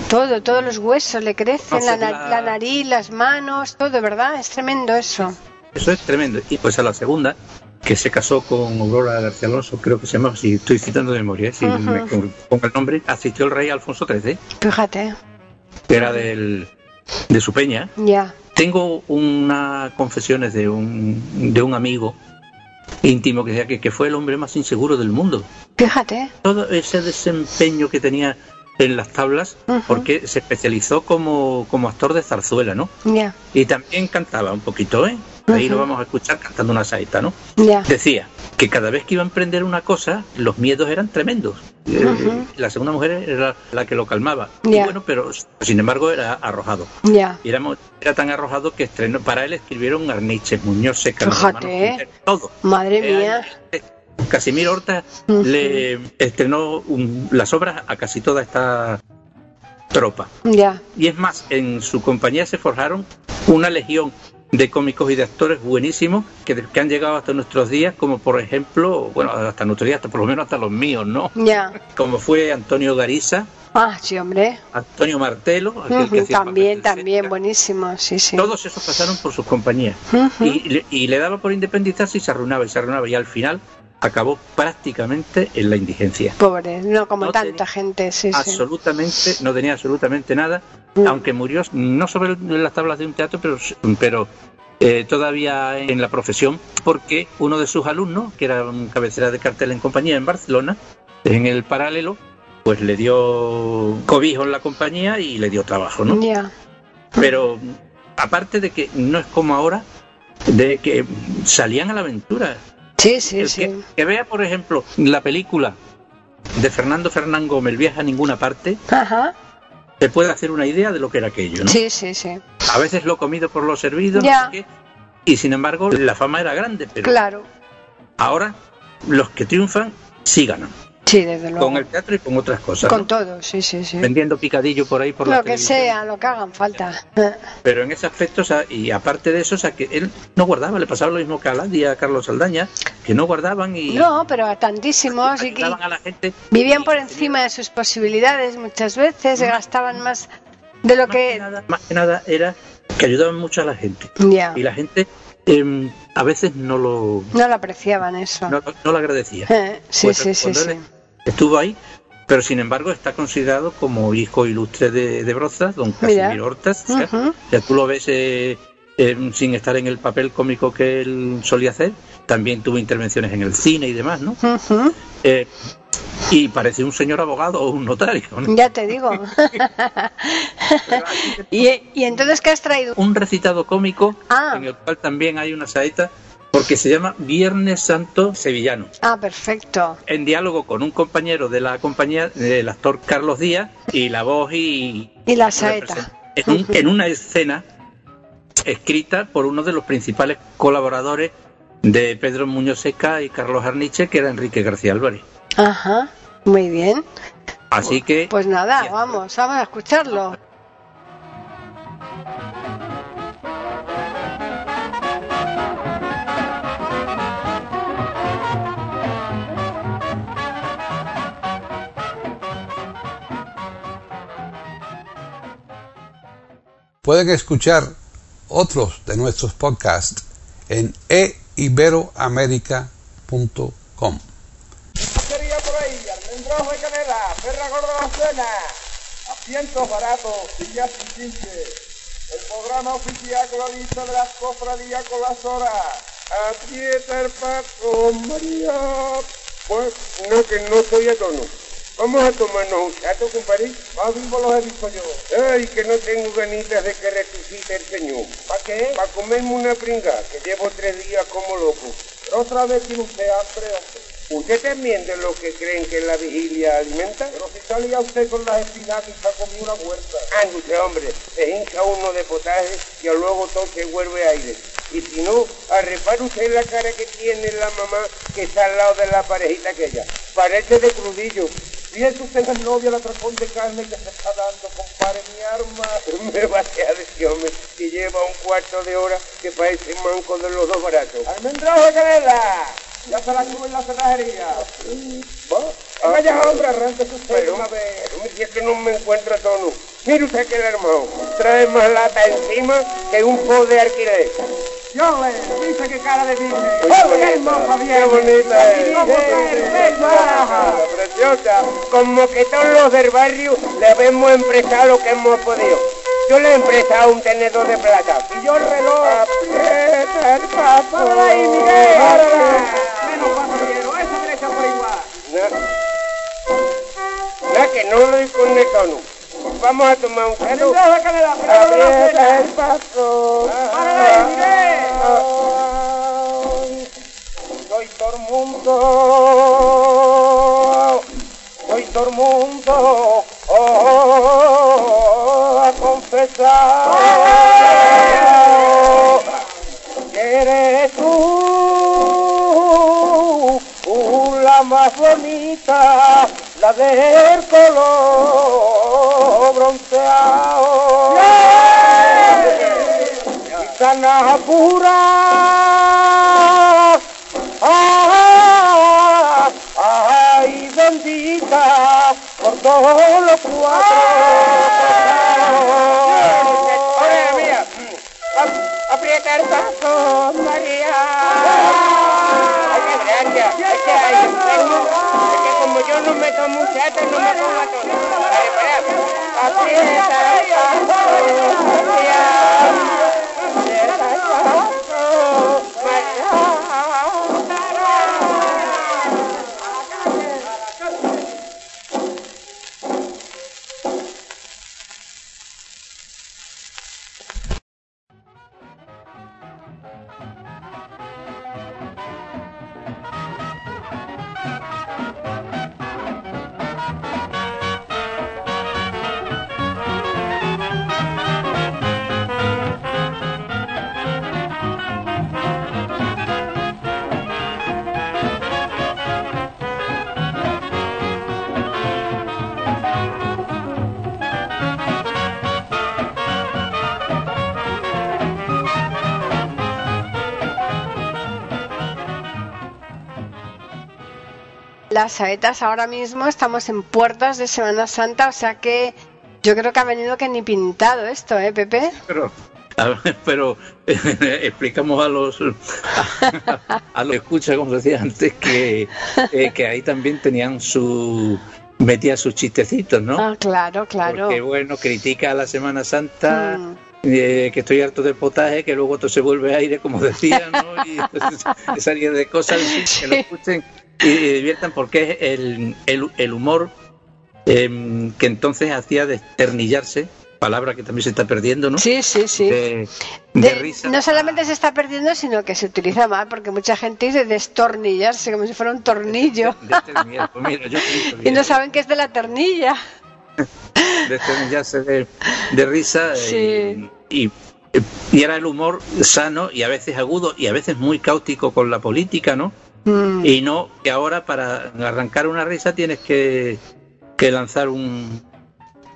Todo, todos los huesos le crecen, na- la- la nariz, las manos, todo, ¿verdad? Es tremendo eso. Eso es tremendo. Y pues a la segunda, que se casó con Aurora García Alonso, creo que se llama, si estoy citando de memoria, si me pongo el nombre, asistió el rey Alfonso XIII, Fíjate, que era del, de su peña. ya. Tengo unas confesiones de un, de un amigo íntimo que decía que, que fue el hombre más inseguro del mundo. Fíjate. Todo ese desempeño que tenía en las tablas, porque se especializó como, como actor de zarzuela, ¿no? Y también cantaba un poquito, ¿eh? ahí lo vamos a escuchar cantando una saeta, ¿no? Decía que cada vez que iba a emprender una cosa, los miedos eran tremendos. Ujú. La segunda mujer era la que lo calmaba. Y bueno, pero sin embargo era arrojado. Y era, tan arrojado que estrenó, para él escribieron Arniches, Muñoz, Seca, Fíjate, hermanos ¿eh? Todo. Madre mía. Casimiro Horta le estrenó un- las obras a casi toda esta tropa. Ya. Y es más, en su compañía se forjaron una legión de cómicos y de actores buenísimos que, que han llegado hasta nuestros días, como por ejemplo, bueno, hasta nuestros días, hasta por lo menos hasta los míos, ¿no? Ya. Como fue Antonio Gariza, Ah, sí, hombre. Antonio Martelo, que También, también, buenísimo. Sí, sí. Todos esos pasaron por sus compañías. Y, le- y le daba por independizarse y se arruinaba y se arruinaba y al final acabó prácticamente en la indigencia. Pobre, no como No tanta gente, sí, sí. Absolutamente, no tenía absolutamente nada, Mm. aunque murió no sobre las tablas de un teatro, pero, pero eh, todavía en la profesión, porque uno de sus alumnos, que era un cabecera de cartel en compañía en Barcelona, en el paralelo, pues le dio cobijo en la compañía y le dio trabajo, ¿no? Ya. Pero aparte de que no es como ahora, de que salían a la aventura. Sí, sí, El sí. que, que vea, por ejemplo, la película de Fernando Fernán Gómez, Viaja a ninguna parte, Ajá. se puede hacer una idea de lo que era aquello, ¿no? Sí, sí, sí. A veces lo comido por lo servido, no Ya. sé qué, y sin embargo la fama era grande, pero Claro. ahora los que triunfan sí ganan, Sí, desde luego. con el teatro y con otras cosas, Con ¿no? todo, sí, sí, sí. vendiendo picadillo por ahí por la Lo que televisión. sea, lo que hagan falta. Eh, Pero en ese aspecto, y aparte de eso, o sea, que él no guardaba, le pasaba lo mismo que a Ladia, a Carlos Saldaña, que no guardaban y No, pero a tantísimos y que ayudaban a la gente. vivían por encima de sus posibilidades muchas veces, se gastaban más de lo Más que, que... nada, más que nada era que ayudaban mucho a la gente. Ya, Y la gente em, a veces no lo, no lo apreciaban eso. no, no lo agradecía. Eh, sí, Pues, sí, sí, sí. Estuvo ahí, pero sin embargo está considerado como hijo ilustre de, de Brozas, don. Casimiro Hortas. o sea, Ujú. Ya tú lo ves eh, eh, sin estar en el papel cómico que él solía hacer. También tuvo intervenciones en el cine y demás, ¿no? Eh, y parece un señor abogado o un notario. ¿no? Ya te digo. ¿Y, y entonces qué has traído? Un recitado cómico Ah. en el cual también hay una saeta porque se llama Viernes Santo Sevillano. Ah, perfecto. En diálogo con un compañero de la compañía, el actor Carlos Díaz, y la voz y, Y la saeta. en, un- en una escena escrita por uno de los principales colaboradores de Pedro Muñoz Seca y Carlos Arniche, que era Enrique García Álvarez. Ajá, muy bien. Así que Pues nada, vamos, vamos a escucharlo. Pueden escuchar otros de nuestros podcasts en eiberoamerica.com. Asientos baratos, sillas sin chinche. El programa oficial con la lista de las cofradías con las horas. Aprieta el paso, María. Pues no, que no estoy a tono. Vamos a tomarnos un chato, compadre. Más vivo los he visto yo. Ay, que no tengo ganitas de que resucite el Señor. ¿Para qué? Para comerme una pringa, que llevo tres días como loco. Pero otra vez tiene usted hambre, hombre. ¿Usted también de los que creen que la vigilia alimenta? Pero si salía usted con las espinacas y sacó una huerta. Ande usted, hombre, se hincha uno de potaje y luego todo se vuelve aire. Y si no, a repare usted la cara que tiene la mamá que está al lado de la parejita aquella. Parece de crudillo. Piensa usted en el novio la tracón de carne que se está dando, compadre, mi arma. Me va a decir, hombre, que lleva un cuarto de hora que parece manco de los dos baratos. ¡Almendrajo de canela! Ya se la subo en la cerrajería. Venga ya, hombre, arranque usted pero, una vez. Pero si es que no me encuentro a tono. Mire usted que el hermano trae más lata encima que un po de alquiler. Yo le dice que cara de Disney. ¡Qué bien! ¡Qué bonita es! preciosa! Como que todos los del barrio le hemos emprestado lo que hemos podido. Yo le he emprestado un tenedor de plata. Y yo el reloj. ¡Aprieta el paso! ¡Párala ahí, Miguel! ¡Párala! Menos pasajero, eso derecha por igual. No, que no lo con el tono. Vamos a tomar un trago. Aprieta el paso. Hoy todo el mundo, hoy todo el mundo oh, a confesar que eres tú la más bonita, la del color bronceado. Gitana pura, ah, ay bendita, por todos los cuatro. Oye, mía, aprieta el paso, María. Ay, qué gracia, es que hay enfermo, es no meto muchachos, no me pongo a todo. Vale, para, Las saetas ahora mismo estamos en puertas de Semana Santa, o sea que yo creo que ha venido que ni pintado esto, ¿eh, Pepe? Pero, a ver, pero eh, explicamos a los a, los que escucha, como decía antes, que, eh, que ahí también tenían su metía sus chistecitos, ¿no? Ah, claro, claro. Porque bueno, critica a la Semana Santa. Mm. eh, que estoy harto del potaje, que luego todo se vuelve aire, como decía, ¿no? Y esa serie de cosas que lo escuchen y, y diviertan porque es el, el, el humor em, que entonces hacía desternillarse, palabra que también se está perdiendo, ¿no? Sí, sí, sí. De, de De- risa. no solamente se está perdiendo, sino que se utiliza mal, porque mucha gente dice destornillarse como si fuera un tornillo. Desternillar. Pues mira, yo pienso Y no saben que es de la ternilla. desternillarse de, de risa Sí. y, y- y era el humor sano y a veces agudo y a veces muy cáustico con la política, ¿no? Mm. Y no que ahora para arrancar una risa tienes que, que lanzar un,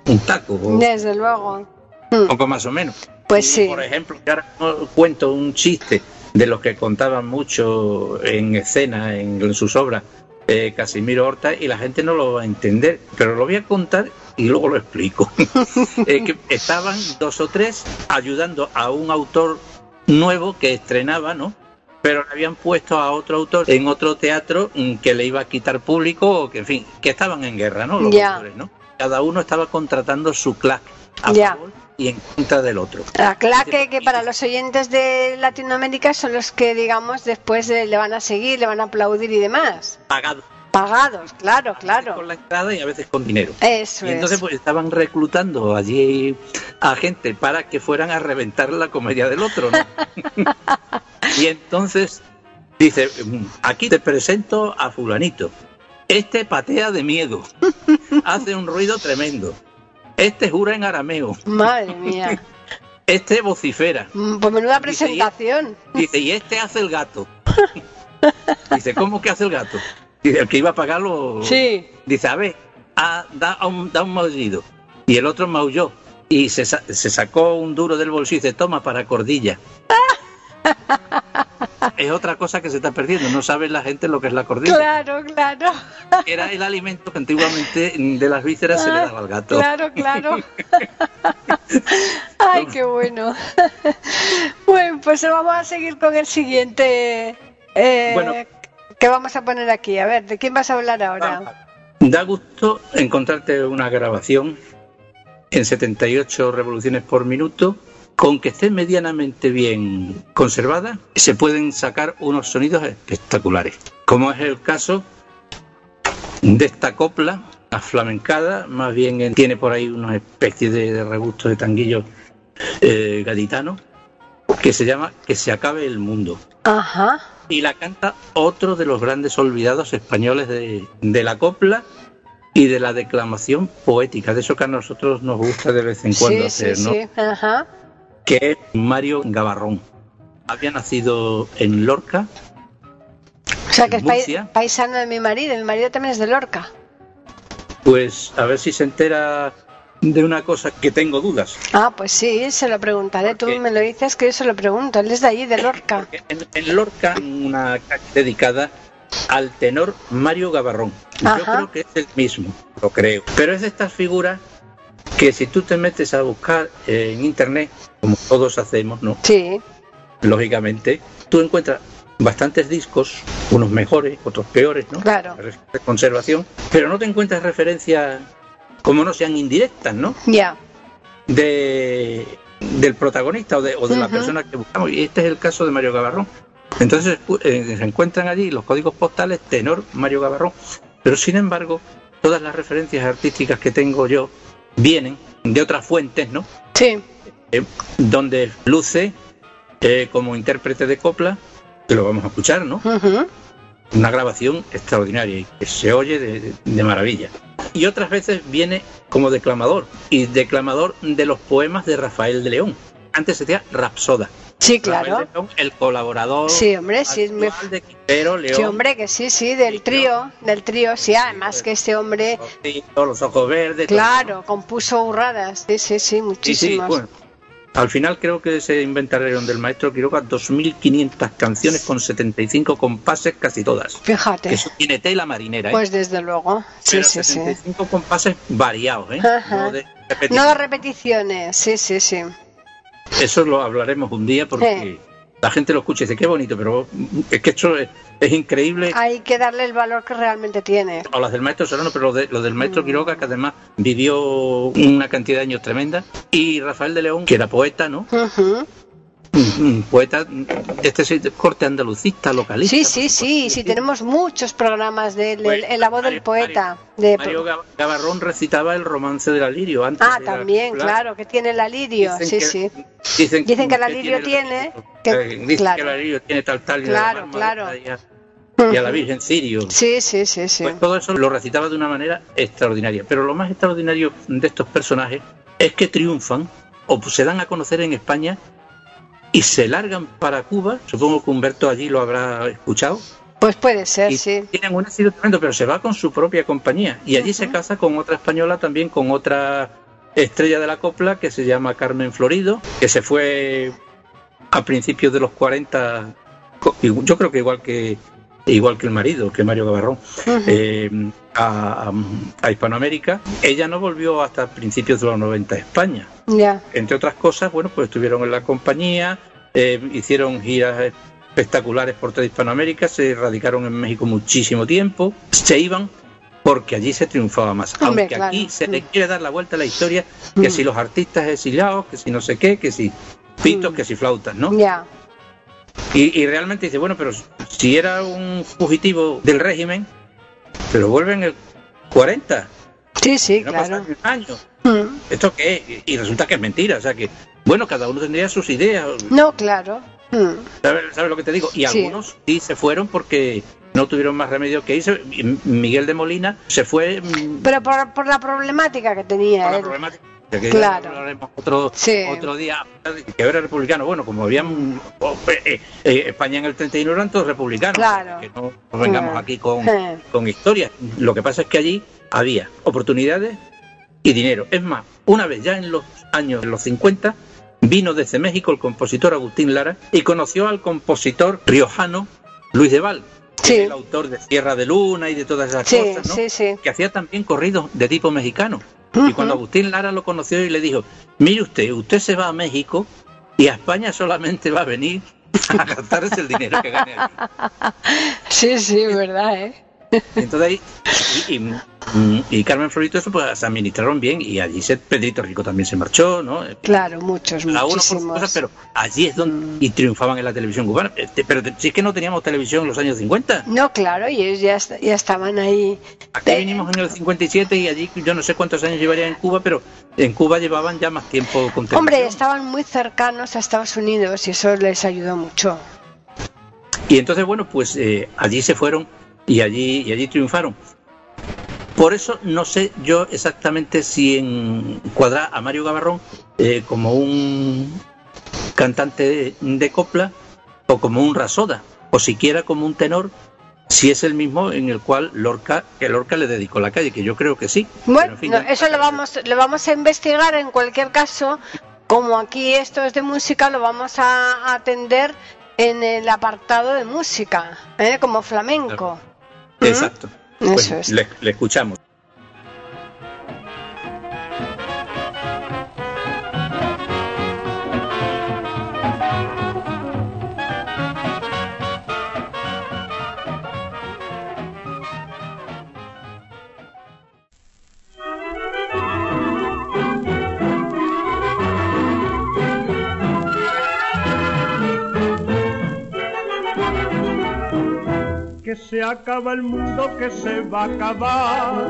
un taco o Desde luego. un poco más o menos. Pues sí. Por ejemplo, que ahora cuento un chiste de los que contaban mucho en escena, en, en sus obras, eh, Casimiro Horta, y la gente no lo va a entender, pero lo voy a contar y luego lo explico. Eh, que estaban dos o tres ayudando a un autor nuevo que estrenaba, ¿no? Pero le habían puesto a otro autor en otro teatro mm, que le iba a quitar público, o que en fin, que estaban en guerra, ¿no? Los autores, ¿no? Cada uno estaba contratando su claque a Ya. favor y en contra del otro. La claque que para los oyentes de Latinoamérica son los que, digamos, después le van a seguir, le van a aplaudir y demás. Pagado Pagados, claro, con claro. la entrada y a veces con dinero. Eso Y entonces es. pues estaban reclutando allí a gente para que fueran a reventar la comedia del otro, ¿no? y entonces dice, "Mm, aquí te presento a fulanito. Este patea de miedo, hace un ruido tremendo. Este jura en arameo, Madre mía. este vocifera. Mm, Pues menuda y- presentación. Dice, y este hace el gato. Dice, ¿cómo que hace el gato? Dice, el que iba a pagarlo. Sí. Dice, a ver, da, un, da un maullido. Y el otro maulló. Y se, se sacó un duro del bolsillo y dice, toma para cordilla. es otra cosa que se está perdiendo. No sabe la gente lo que es la cordilla. Claro, claro. Era el alimento que antiguamente de las vísceras se le daba al gato. Claro, claro. Ay, qué bueno. Bueno, pues vamos a seguir con el siguiente. eh, Bueno. que vamos a poner aquí. A ver, ¿de quién vas a hablar ahora? Da gusto encontrarte una grabación en 78 revoluciones por minuto. Con que esté medianamente bien conservada, se pueden sacar unos sonidos espectaculares. Como es el caso de esta copla aflamencada, más bien en- tiene por ahí una especie de, de regusto de tanguillo eh, gaditano, que se llama Que se acabe el mundo. Ajá. y la canta otro de los grandes olvidados españoles de, de la copla y de la declamación poética, de eso que a nosotros nos gusta de vez en cuando sí, sí, hacer, ¿no? sí. Ajá. Que es Mario Gavarrón. Había nacido en Lorca, O sea, que es Murcia. paisano de mi marido. Mi marido también es de Lorca. pues a ver si se entera de una cosa que tengo dudas. Ah, pues sí, se lo preguntaré. Tú me lo dices que yo se lo pregunto. Él es de allí, de Lorca. En, en Lorca, una calle dedicada al tenor Mario Gavarrón. Yo creo que es el mismo, lo creo. Pero es de estas figuras que si tú te metes a buscar eh, en internet, como todos hacemos, ¿no? Sí. Lógicamente, tú encuentras bastantes discos, unos mejores, otros peores, ¿no? Claro. De conservación, pero no te encuentras referencias, como no sean indirectas, ¿no? Ya. de del protagonista o de, o de la persona que buscamos. Y este es el caso de Mario Gavarrón. Entonces pu- eh, se encuentran allí los códigos postales tenor Mario Gavarrón. Pero sin embargo, todas las referencias artísticas que tengo yo vienen de otras fuentes, ¿no? Sí. Eh, donde luce eh, como intérprete de copla, que lo vamos a escuchar, ¿no? Una grabación extraordinaria y que se oye de, de- de maravilla. Y otras veces viene como declamador, y declamador de los poemas de Rafael de León. Antes se decía Rapsoda. Sí, claro. León, el colaborador Sí, hombre, sí, es muy- de Quintero, León, Sí, hombre, que sí, sí, del trío, del trío, sí, además que este hombre, los ojos verdes. todo, claro, compuso burradas, sí, sí, sí, Sí, sí, muchísimas. bueno. Al final creo que se inventaron del maestro Quiroga 2.500 canciones con 75 compases casi todas. Que Fíjate, eso tiene tela marinera, ¿eh? pues desde luego, sí, Pero sí, sí. 75 compases variados, ¿eh? Ajá. No de repetición. No de repeticiones, sí, sí, sí. Eso lo hablaremos un día porque la gente lo escucha y dice, qué bonito, pero es que esto es, es increíble. Hay que darle el valor que realmente tiene. O las del maestro Serrano, pero lo, de- lo del Mm. maestro Quiroga, que además vivió una cantidad de años tremenda. Y Rafael de León, que era poeta, ¿no? Un- un poeta de este de corte andalucista, localista. Sí, sí, sí, sí, tenemos muchos programas de él, el- el- la voz del Mario- poeta. De... Mario Gab- Gavarrón recitaba el romance del Alirio antes Ah, de la también, claro, que tiene el alirio, Dicen sí, que- sí. Dicen, Dicen que el alirio tiene, que- eh, dicen claro. que el alirio tiene tal tal y a la Claro, claro. y a- la. Virgen Sirio. Sí, sí, sí, sí. Pues todo eso lo recitaba de una manera extraordinaria. Pero lo más extraordinario de estos personajes es que triunfan o se dan a conocer en España y se largan para Cuba. Supongo que Humberto allí lo habrá escuchado. Pues puede ser, Y sí. tienen un éxito tremendo, pero se va con su propia compañía. Y allí se casa con otra española también, con otra estrella de la copla que se llama Carmen Florido, que se fue a principios de los 40, co- yo creo que igual que igual que el marido, que Mario Gavarrón, Ujú. eh, a, Hispanoamérica. Ella no volvió hasta principios de los 90 a España. Entre otras cosas, bueno, pues estuvieron en la compañía, eh, hicieron giras espectaculares por toda Hispanoamérica, se radicaron en México muchísimo tiempo, se iban porque allí se triunfaba más. Hombre, Aunque claro. aquí se le Mm. quiere dar la vuelta a la historia, que Mm. si los artistas exiliados, que si no sé qué, que si pitos, Mm. que si flautas, ¿no? Ya. Y, y realmente dice, bueno, pero si era un fugitivo del régimen, pero vuelve en el 40, Sí, sí, no claro. Mm. ¿Esto qué es? Y resulta que es mentira, o sea que, bueno, cada uno tendría sus ideas, No, claro. Mm. ¿sabes, sabes lo que te digo? Y Sí. algunos sí se fueron porque no tuvieron más remedio que irse. Miguel de Molina se fue mm, Pero por, por la problemática que tenía por la problemática. Que Claro. hablaremos otro, Sí. otro día, que era republicano. Bueno, como habían oh, eh, eh, España en el 31 eran todos republicanos. Claro. Que no nos vengamos Mm. aquí con, Eh. con historias. Lo que pasa es que allí había oportunidades y dinero. Es más, una vez ya en los años en los 50 vino desde México el compositor Agustín Lara y conoció al compositor riojano Luis de Val, Sí. el autor de Sierra de Luna y de todas esas Sí, cosas, ¿no? sí, sí. que hacía también corridos de tipo mexicano. Y cuando Agustín Lara lo conoció y le dijo, mire usted, usted se va a México y a España solamente va a venir a gastarse el dinero que gane. Sí, sí, verdad, ¿eh? Entonces ahí, y, y- mm, y Carmen Florito eso pues se administraron bien y allí se, Pedrito Rico también se marchó, ¿no? Claro, muchos, Cada uno por cosas, pero allí es donde y triunfaban en la televisión cubana. Este, Pero si es que no teníamos televisión en los años 50. No, claro, y ellos ya, ya estaban ahí. Aquí De- vinimos en el 57 y allí yo no sé cuántos años llevaría en Cuba, pero en Cuba llevaban ya más tiempo con televisión. Hombre, estaban muy cercanos a Estados Unidos y eso les ayudó mucho. Y entonces, bueno, pues eh, allí se fueron y allí, y allí triunfaron. Por eso no sé yo exactamente si encuadrar a Mario Gavarrón eh, como un cantante de, de copla o como un rasoda, o siquiera como un tenor, si es el mismo en el cual Lorca, que Lorca le dedicó la calle, que yo creo que sí. Bueno, Pero, en fin, no, ya- eso lo vamos, lo vamos a investigar en cualquier caso. Como aquí esto es de música, lo vamos a atender en el apartado de música, ¿eh? como flamenco. Exacto. Eso Pues es. le- le escuchamos. Que se acaba el mundo, que se va a acabar.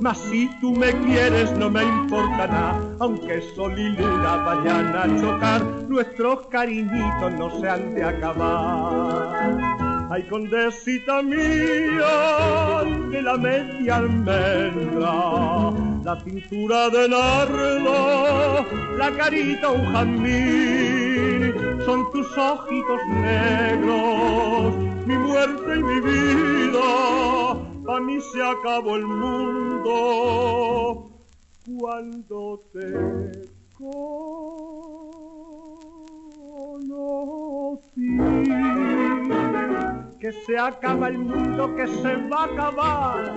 Mas si tú me quieres no me importa nada, aunque sol y luna vayan a chocar, nuestros cariñitos no se han de acabar. Ay, condesita mía, de la media almendra, la cintura de nardo, la carita un jazmín, son tus ojitos negros, mi muerte y mi vida, a mí se acabó el mundo cuando te conocí. Que se acaba el mundo, que se va a acabar.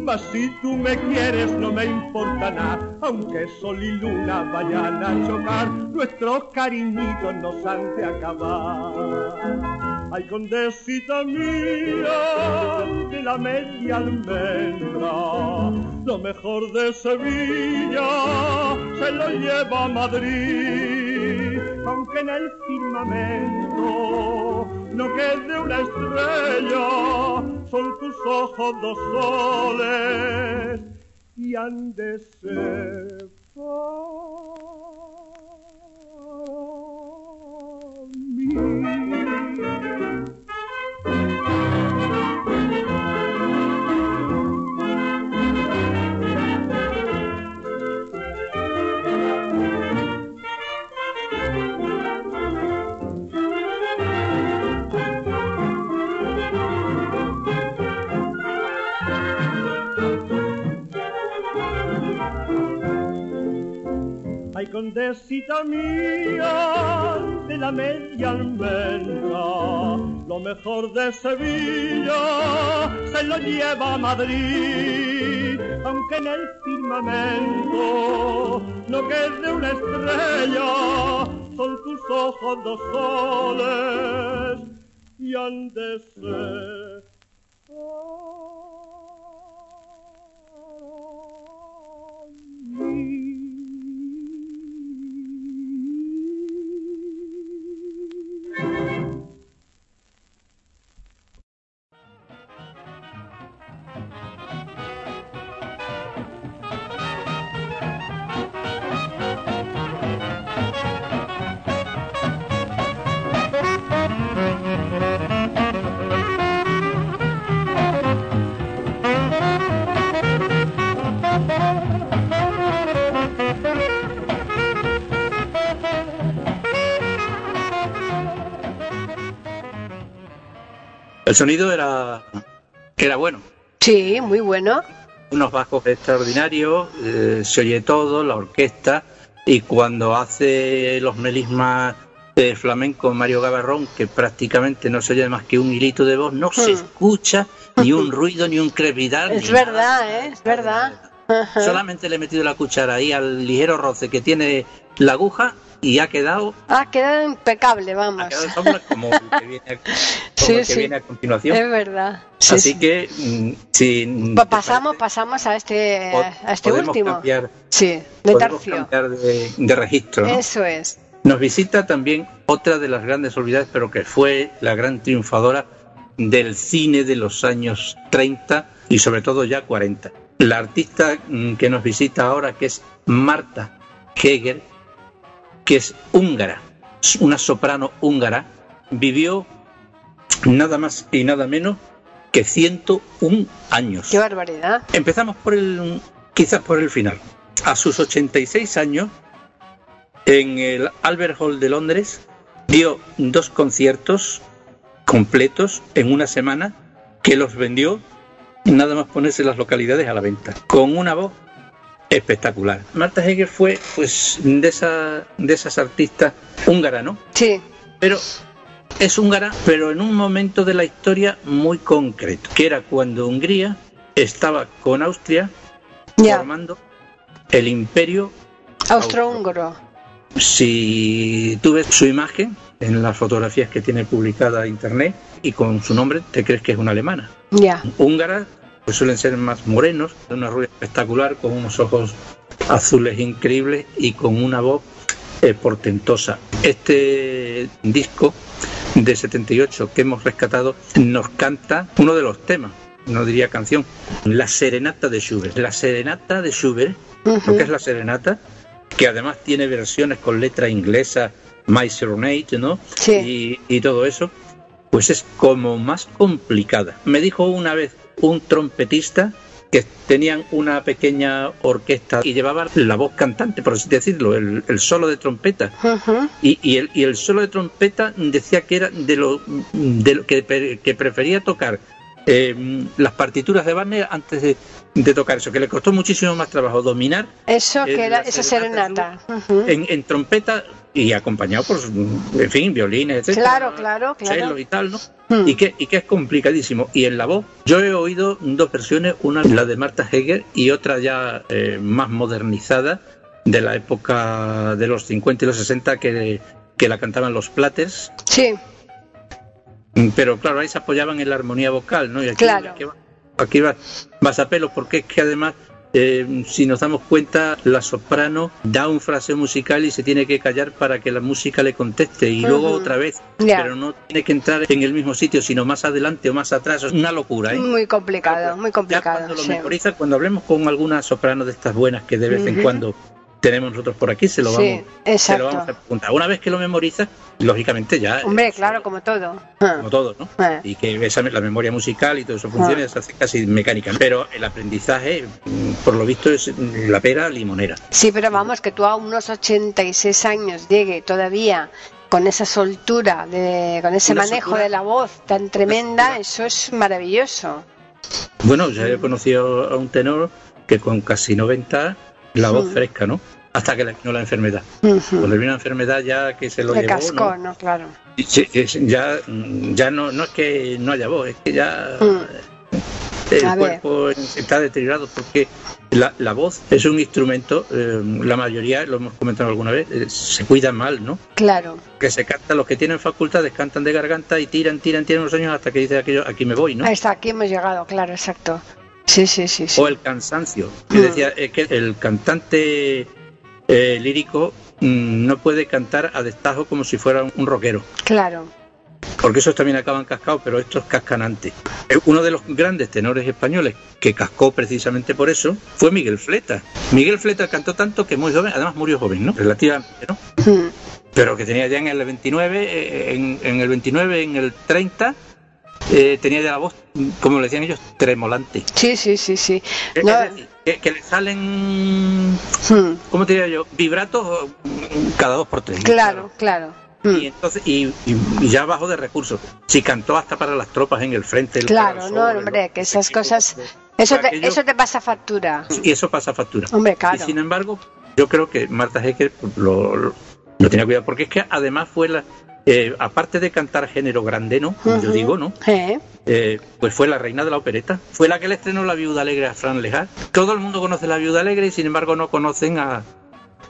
Mas si tú me quieres no me importa nada, aunque sol y luna vayan a chocar, nuestros cariñitos nos han de acabar. Ay, condesita mía, de la media almendra, lo mejor de Sevilla se lo lleva a Madrid, aunque en el firmamento no quede una estrella, son tus ojos dos soles y han de ser mí. Condesita mía, de la media almendra, lo mejor de Sevilla se lo lleva a Madrid, aunque en el firmamento no quede una estrella, son tus ojos dos soles y han de ser El sonido era, era bueno. Sí, muy bueno. Unos bajos extraordinarios, eh, se oye todo, la orquesta, y cuando hace los melismas de flamenco Mario Gavarrón, que prácticamente no se oye más que un hilito de voz, no se Hmm. escucha ni un ruido, ni un crepitar. Es ni verdad, nada. ¿eh? Es verdad. Ajá. Solamente le he metido la cuchara ahí al ligero roce que tiene la aguja y ha quedado, Ha quedado impecable, ha vamos. quedado sombra como el que viene a, como Sí, el que sí. viene a continuación. Es verdad. Sí, Así sí. que, mm, si pasamos, parece, pasamos a este, a este último. cambiar, Sí, de tercio. de, de registro. ¿no? Eso es. Nos visita también otra de las grandes olvidadas, pero que fue la gran triunfadora del cine de los años 30 y sobre todo ya 40. La artista mm, que nos visita ahora, que es Marta Heger, que es húngara, una soprano húngara, vivió nada más y nada menos que 101 años. Qué barbaridad. Empezamos por el, quizás por el final. A sus 86 años, en el Albert Hall de Londres, dio dos conciertos completos en una semana que los vendió nada más ponerse las localidades a la venta, con una voz espectacular. Marta Heger fue pues de, esa, de esas artistas húngara, ¿no? Sí. Pero es húngara, pero en un momento de la historia muy concreto, que era cuando Hungría estaba con Austria formando el imperio Austrohúngaro. si tú ves su imagen en las fotografías que tiene publicada internet y con su nombre te crees que es una alemana. Ya. Húngaras pues suelen ser más morenos, de una rubia espectacular, con unos ojos azules increíbles y con una voz eh, portentosa. Este disco de 78 que hemos rescatado nos canta uno de los temas, no diría canción, la serenata de Schubert. La serenata de Schubert, lo que es la serenata, que además tiene versiones con letra inglesa, My Serenade, ¿no? Sí. Y, y todo eso, pues es como más complicada. Me dijo una vez un trompetista que tenían una pequeña orquesta y llevaban la voz cantante, por así decirlo, el, el solo de trompeta. Y, y el, y el solo de trompeta decía que era de lo, de lo que, pre- que prefería tocar eh, las partituras de Wagner antes de, de tocar eso, que le costó muchísimo más trabajo dominar Eso que era esa serenata serenata. Ujú. en, en trompeta y acompañado por, en fin, violines, etcétera, Claro, claro, claro. y tal, ¿no? Hmm. Y, que, y que es complicadísimo. Y en la voz, yo he oído dos versiones, una la de Marta Heger y otra ya eh, más modernizada, de la época de los 50 y los 60, que, que la cantaban los Platters. Sí, Pero claro, ahí se apoyaban en la armonía vocal, ¿no? Y aquí, Claro. aquí, aquí va- vas a pelo, porque es que además, eh, si nos damos cuenta, la soprano da un frase musical y se tiene que callar para que la música le conteste, y luego otra vez, Ya. pero no tiene que entrar en el mismo sitio, sino más adelante o más atrás. Es una locura, ¿eh? muy complicado, muy Ya complicado. cuando lo sí. memoriza, cuando hablemos con alguna soprano de estas buenas que de vez en cuando tenemos nosotros por aquí, se lo Sí, vamos, se lo vamos a preguntar. Una vez que lo memoriza, lógicamente ya... Hombre, eh, claro, como todo. Como todo, ¿no? Ah. Y que esa, la memoria musical y todo eso funciona, Ah. se hace casi mecánica. Pero el aprendizaje, mm, por lo visto, es mm, la pera limonera. Sí, pero vamos, que tú a unos 86 años llegue todavía con esa soltura, de, con ese Una manejo soltura. de la voz tan tremenda, eso es maravilloso. Bueno, ya he conocido a un tenor que con casi 90, la voz Mm. fresca, ¿no? Hasta que le vino la enfermedad. Ujú. Cuando le vino la enfermedad ya que se lo De llevó, ¿no? ¿no? Claro. Sí, ya, ya no, no es que no haya voz, es que ya Mm. el A ver. cuerpo está deteriorado porque la, la voz es un instrumento, eh, la mayoría, lo hemos comentado alguna vez, eh, se cuida mal, ¿no? Claro. que se canta, los que tienen facultades cantan de garganta y tiran, tiran, tiran unos años hasta que dice aquello, aquí me voy, ¿no? Está, aquí hemos llegado, claro, exacto. Sí, sí, sí. sí. O el cansancio, que Mm. decía eh, que el cantante eh, lírico mm, no puede cantar a destajo como si fuera un rockero, Claro. porque esos también acaban cascados, pero estos cascan antes. Eh, Uno de los grandes tenores españoles que cascó precisamente por eso fue Miguel Fleta. Miguel Fleta cantó tanto que muy joven, además murió joven, ¿no? Relativamente, ¿no? Mm. pero que tenía ya en el 29, eh, en, en el 29, en el 30, eh, tenía ya la voz, como le decían ellos, tremolante. Sí, sí, sí, sí. Eh, No, es decir, que, que le salen, mm, ¿cómo te diría yo? Vibratos mm, cada dos por tres. Claro, claro. Y Mm. entonces, y, y- ya bajo de recursos. Si cantó hasta para las tropas en el frente. el Claro, no, hombre, el- que esas cosas, todo. eso te, aquello- eso te pasa factura. Y eso pasa factura. Hombre, claro. Y sin embargo, yo creo que Marta Hecker lo, lo, lo tenía cuidado, porque es que además fue la, eh, aparte de cantar género grandeno, como yo digo, ¿no? Eh, Eh, pues fue la reina de la opereta. Fue la que le estrenó La Viuda Alegre a Fran Lejar. Todo el mundo conoce La Viuda Alegre y sin embargo no conocen a,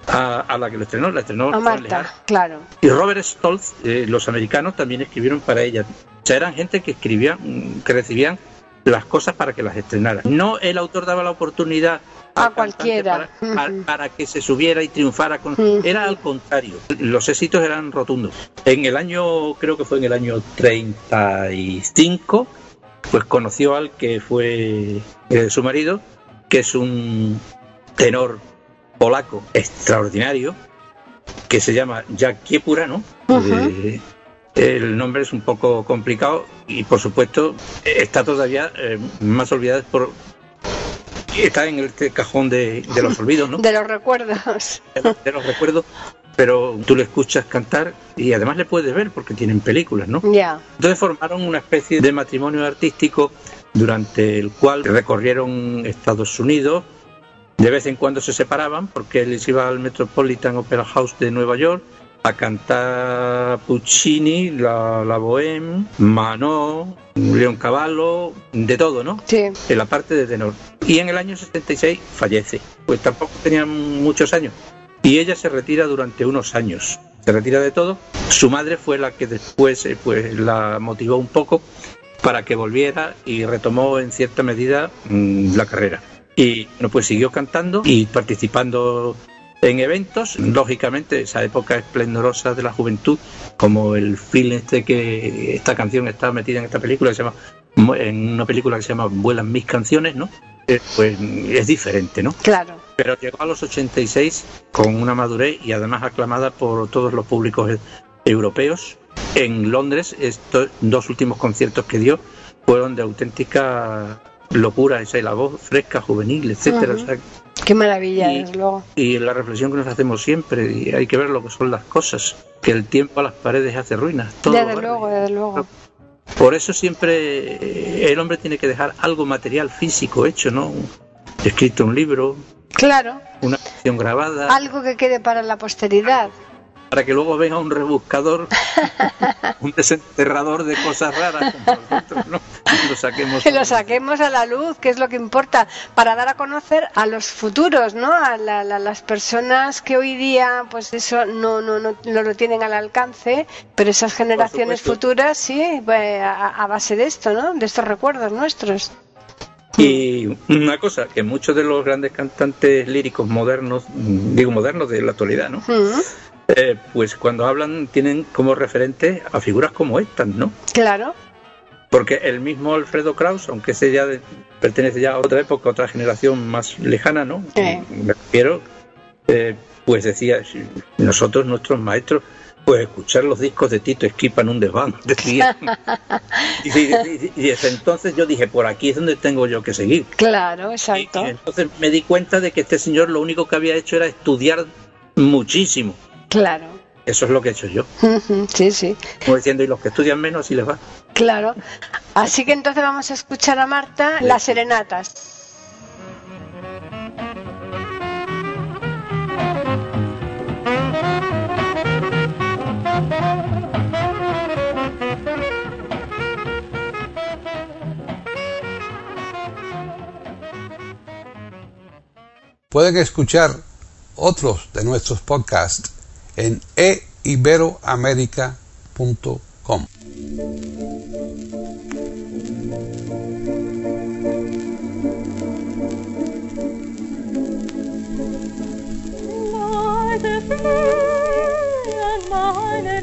a, a la que lo estrenó. La estrenó a. Marta, claro. Y Robert Stoltz, eh, los americanos también escribieron para ella. O sea, eran gente que escribían, que recibían las cosas para que las estrenaran. No el autor daba la oportunidad A cualquiera. para, para- Ujú. para que se subiera y triunfara. Con... Era al contrario. Los éxitos eran rotundos. En el año, creo que fue en el año 35, pues conoció al que fue eh, su marido, que es un tenor polaco extraordinario, que se llama Jack Kiepura, ¿no? Ujú. Eh, el nombre es un poco complicado y por supuesto está todavía eh, más olvidada por está en este cajón de, de los olvidos, ¿no? De los recuerdos. De, de los recuerdos, pero tú le escuchas cantar y además le puedes ver porque tienen películas, ¿no? Ya. Entonces formaron una especie de matrimonio artístico durante el cual recorrieron Estados Unidos. De vez en cuando se separaban porque él se iba al Metropolitan Opera House de Nueva York a cantar Puccini, la, la Bohème, Manó, León Cavallo, de todo, ¿no? Sí. En la parte de tenor. Y en el año 76 fallece. Pues tampoco tenía muchos años. Y ella se retira durante unos años. Se retira de todo. Su madre fue la que después eh, pues, la motivó un poco para que volviera y retomó en cierta medida mmm, la carrera. Y bueno, pues siguió cantando y participando en eventos, lógicamente esa época esplendorosa de la juventud, como el film este que esta canción está metida en esta película que se llama en una película que se llama Vuelan mis canciones, ¿no? Eh, pues es diferente, ¿no? Claro. Pero llegó a los 86 con una madurez y además aclamada por todos los públicos e- europeos. En Londres, estos dos últimos conciertos que dio fueron de auténtica locura, esa y la voz fresca, juvenil, etcétera. O sea, Qué maravilla, Y- desde luego. y la reflexión que nos hacemos siempre, y hay que ver lo que son las cosas, que el tiempo a las paredes hace ruinas. Todo Desde luego, desde luego. Por eso siempre eh, el hombre tiene que dejar algo material físico hecho, ¿no? Escrito un libro, Claro, una canción grabada, algo que quede para la posteridad. Para que luego venga un rebuscador, un desenterrador de cosas raras, como nosotros, ¿no? Y lo saquemos. Que lo saquemos a la luz, que es lo que importa, para dar a conocer a los futuros, ¿no? A la- la- las personas que hoy día, pues eso no, no, no, no lo tienen al alcance, pero esas generaciones futuras sí, eh, a, a base de esto, ¿no? De estos recuerdos nuestros. Y una cosa, que muchos de los grandes cantantes líricos modernos, digo modernos de la actualidad, ¿no? Mm, Eh, pues cuando hablan tienen como referente a figuras como estas, ¿no? claro, Porque el mismo Alfredo Kraus, aunque ese ya de- pertenece ya a otra época, a otra generación más lejana, ¿no? Sí. Me refiero, eh, pues decía, nosotros, nuestros maestros, pues escuchar los discos de Tito Esquipa en un desván, decía. y, y- y desde entonces yo dije, por aquí es donde tengo yo que seguir. claro, exacto. y entonces me di cuenta de que este señor lo único que había hecho era estudiar muchísimo. Claro. Eso es lo que he hecho yo. Sí, sí, Como diciendo, y los que estudian menos, así les va. claro. Así que entonces vamos a escuchar a Marta las serenatas. Pueden escuchar otros de nuestros podcasts en eiberoamerica.com. Meine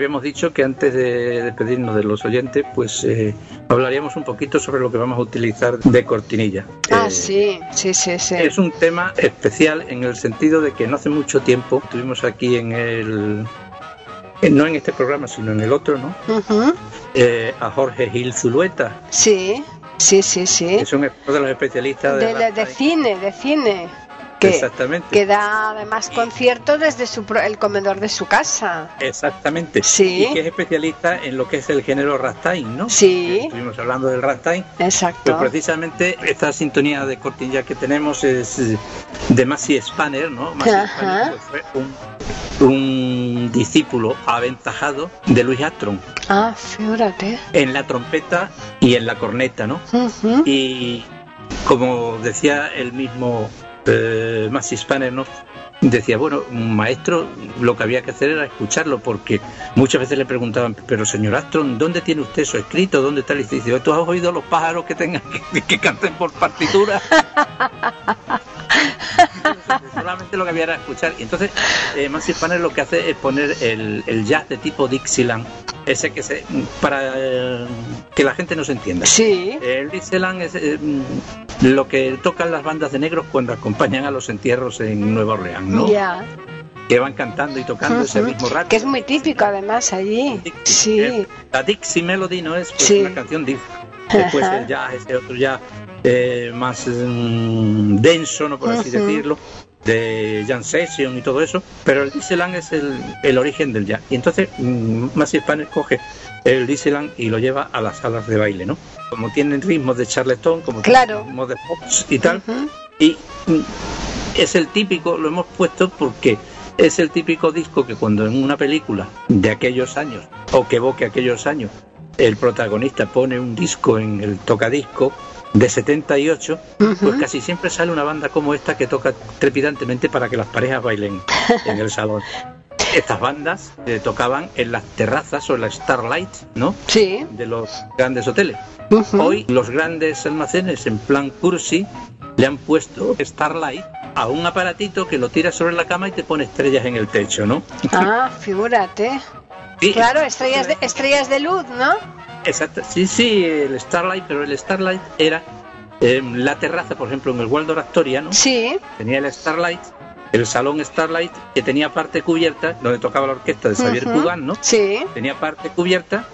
habíamos dicho que antes de despedirnos de los oyentes, pues eh, hablaríamos un poquito sobre lo que vamos a utilizar de cortinilla. Ah, Eh, sí, sí, sí, sí. Es un tema especial en el sentido de que no hace mucho tiempo tuvimos aquí en el. No en este programa, sino en el otro, ¿no? Eh, a Jorge Gil Zulueta, Sí, sí, sí, sí. es un uno de los especialistas de, De, de- de Rammstein. cine, de cine. Que, Exactamente. que da además conciertos desde su, el comedor de su casa. Exactamente. Sí. Y que es especialista en lo que es el género Rastain, ¿no? Sí. Que Estuvimos hablando del Rastain. Exacto. Pues precisamente esta sintonía de cortinilla que tenemos es eh, de Massey Spanner, ¿no? Ajá. Spanner pues, fue un, un discípulo aventajado de Louis Armstrong Ah, fíjate. en la trompeta y en la corneta, ¿no? Y como decía el mismo eh, Spanner, ¿no? Decía, bueno, maestro lo que había que hacer era escucharlo, porque muchas veces le preguntaban, pero señor Astron, ¿dónde tiene usted eso escrito? ¿Dónde está? Y dice, ¿tú has oído los pájaros que tengan que canten por partitura? Solamente lo que había era escuchar. Y entonces, eh, Spanner lo que hace es poner el, el jazz de tipo Dixieland, ese que se. para eh, que la gente no se entienda. Sí. El Dixieland es eh, mm, lo que tocan las bandas de negros cuando acompañan a los entierros en Nueva Orleans, ¿no? Ya. Que van cantando y tocando ese Ujú. mismo rato. Que es muy típico además allí. Sí. Eh, La Dixie Melody no es pues, Sí. una canción Dixie. Después Ajá. el jazz, ese otro jazz eh, más mm, denso, no por así decirlo, de Jan Session y todo eso. Pero el Dixieland es el, el origen del jazz. Y entonces mm, Massey Spanner coge el Dixieland y lo lleva a las salas de baile, ¿no? Como tienen ritmos de Charleston, como Claro. tienen ritmos de Fox y tal. Y mm, es el típico, lo hemos puesto porque es el típico disco que cuando en una película de aquellos años, o que evoque aquellos años, el protagonista pone un disco en el tocadisco de 78, pues Ujú. casi siempre sale una banda como esta que toca trepidantemente para que las parejas bailen en el salón. Estas bandas eh, tocaban en las terrazas o en la Starlight, ¿no? Sí. De los grandes hoteles. Hoy los grandes almacenes en plan cursi le han puesto Starlight a un aparatito que lo tiras sobre la cama y te pone estrellas en el techo, ¿no? Ah, figúrate. Sí, Claro, estrellas de, estrellas de luz, ¿no? Exacto. Sí, sí, el Starlight, pero el Starlight era eh, la terraza, por ejemplo, en el Waldorf Astoria, ¿no? Sí. Tenía el Starlight, el salón Starlight, que tenía parte cubierta, donde tocaba la orquesta de Xavier. Cugat, ¿no? Sí. Tenía parte cubierta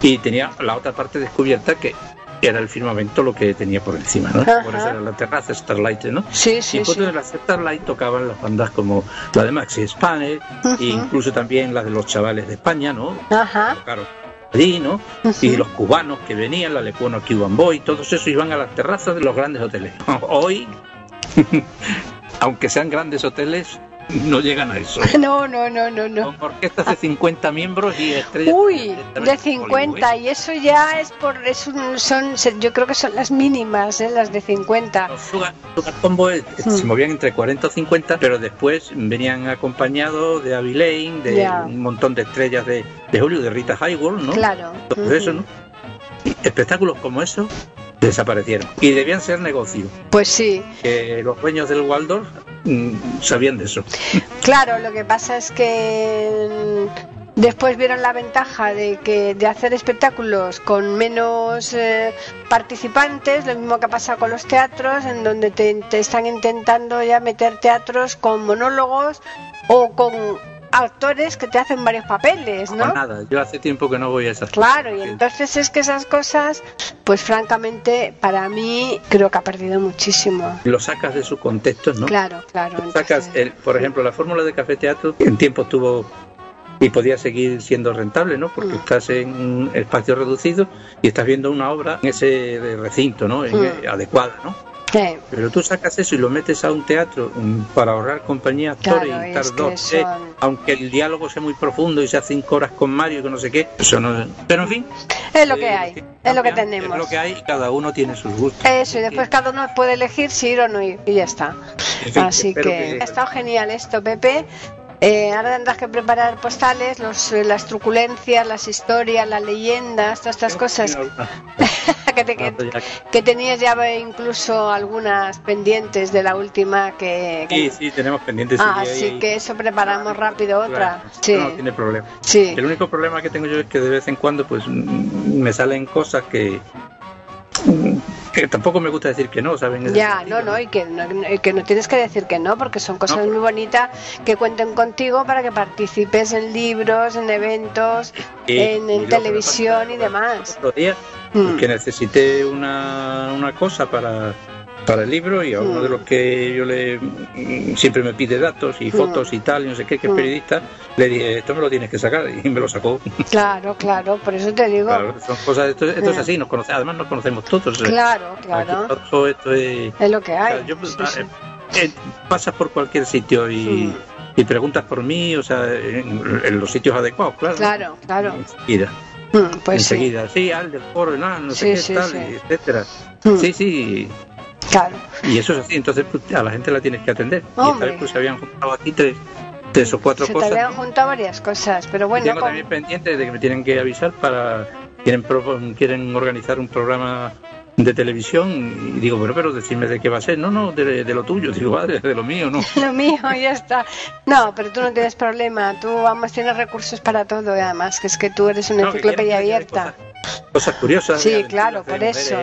y tenía la otra parte descubierta que era el firmamento lo que tenía por encima, ¿no? Ajá. Por eso era la terraza Starlight, ¿no? Sí, y sí, después sí. de la Starlight tocaban las bandas como la de Maxi Spane, Ujú. e incluso también las de los chavales de España, ¿no? Ajá. Tocaron allí, ¿no? Ujú. Y los cubanos que venían, la Lecuona Cuban Boy, todos esos iban a las terrazas de los grandes hoteles. Hoy, aunque sean grandes hoteles, no llegan a eso. No, no, no, no, no. Con orquestas de 50 miembros y estrellas. Uy, de Hollywood, 50 ¿eh? y eso ya es por es un- son yo creo que son las mínimas, ¿eh? las de 50. Los Sugar, Sugar Combo eh, Mm. se movían entre 40 o 50, pero después venían acompañados de Abby Lane, de un montón de estrellas de, de Hollywood, de Rita Hayworth, ¿no? Claro. Todo eso, ¿no? Espectáculos como eso desaparecieron. Y debían ser negocio, Pues sí. los dueños del Waldorf mm, sabían de eso. Claro, lo que pasa es que después vieron la ventaja de que de hacer espectáculos con menos eh, participantes, lo mismo que ha pasado con los teatros, en donde te, te están intentando ya meter teatros con monólogos o con actores que te hacen varios papeles, No ¿no? nada, yo hace tiempo que no voy a esas Claro, y entonces es que esas cosas, pues francamente, para mí creo que ha perdido muchísimo. Lo sacas de su contexto, ¿no? Claro, claro. Sacas, el- por ejemplo, la fórmula de Café Teatro en tiempo estuvo y podía seguir siendo rentable, ¿no? Porque Mm. estás en un espacio reducido y estás viendo una obra en ese recinto, ¿no? En- Mm. adecuada, ¿no? Sí. Pero tú sacas eso y lo metes a un teatro mm, para ahorrar compañía actores Claro, y tres, son- aunque el diálogo sea muy profundo y sea cinco horas con Mario y que no sé qué, eso no. Pero en fin. Es lo que eh, hay, es lo que tenemos. Es lo que hay y cada uno tiene sus gustos. Eso, y después cada uno puede elegir si ir o no ir, y ya está. En fin, Así que ha estado genial esto, Pepe. Eh, ahora tendrás que preparar postales, los, las truculencias, las historias, las leyendas, todas estas cosas que, te- que, que tenías ya incluso algunas pendientes de la última que... que- Sí, sí, tenemos pendientes. ah, sí, así que eso preparamos rápido otra. Sí, No, tiene problema. sí. El único problema que tengo yo es que de vez en cuando pues me salen cosas que que tampoco me gusta decir que no, ¿saben? Ya, sentido, no, no, y que no, que no tienes que decir que no, porque son cosas No, muy bonitas que cuenten contigo para que participes en libros, en eventos, en, televisión y demás. Otro día Mm. que necesité una, una cosa para, para el libro y a uno Mm. de los que yo le mm, siempre me pide datos y fotos y tal y no sé qué, que es Mm. periodista, le dije, esto me lo tienes que sacar y me lo sacó. Claro, claro, por eso te digo. Claro, son cosas, esto, esto es Mm. así, nos conoce, además nos conocemos todos. Claro, claro. Aquí esto es... Es lo que hay. Yo, pues, Sí, sí. eh, eh, pasas por cualquier sitio y, Mm. y preguntas por mí, o sea, en, en los sitios adecuados, claro. Claro, claro. Enseguida, Mm, Pues sí, enseguida. Sí, al del foro, no, no sé Sí, qué, sí, tal, sí. etcétera. Mm. Sí, sí, claro. y eso es así, entonces pues, a la gente la tienes que atender. Y esta Hombre. vez pues se habían juntado aquí tres, tres o cuatro Se cosas. habían juntado varias cosas, pero bueno, Tengo como- también pendiente de que me tienen que avisar para quieren pro- quieren organizar un programa de televisión y digo, pero pero decime de qué va a ser. No, no, de, de lo tuyo, digo, vale, de lo mío, no. lo mío ya está. No, pero tú no tienes problema, tú vamos tienes recursos para todo, y además que es que tú eres una No, enciclopedia abierta. Cosas, cosas curiosas. Sí, claro, por mujeres eso,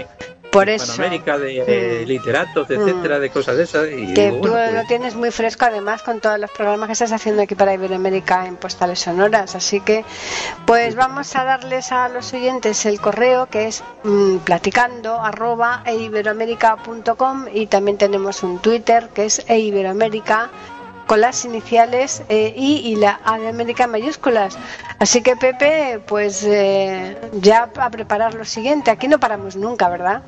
por en eso. Hispanoamérica, de, de Mm. literatos, etcétera, de cosas de esas. Y Que digo, tú bueno, lo pues, tienes muy fresco además con todos los programas que estás haciendo aquí para Iberoamérica en postales sonoras. Así que, pues vamos a darles a los oyentes el correo que es mm, platicando arroba eiberoamerica.com y también tenemos un Twitter que es eiberoamérica con las iniciales eh, I y la A de América en mayúsculas. Así que Pepe, pues eh, ya a preparar lo siguiente. Aquí no paramos nunca, ¿verdad?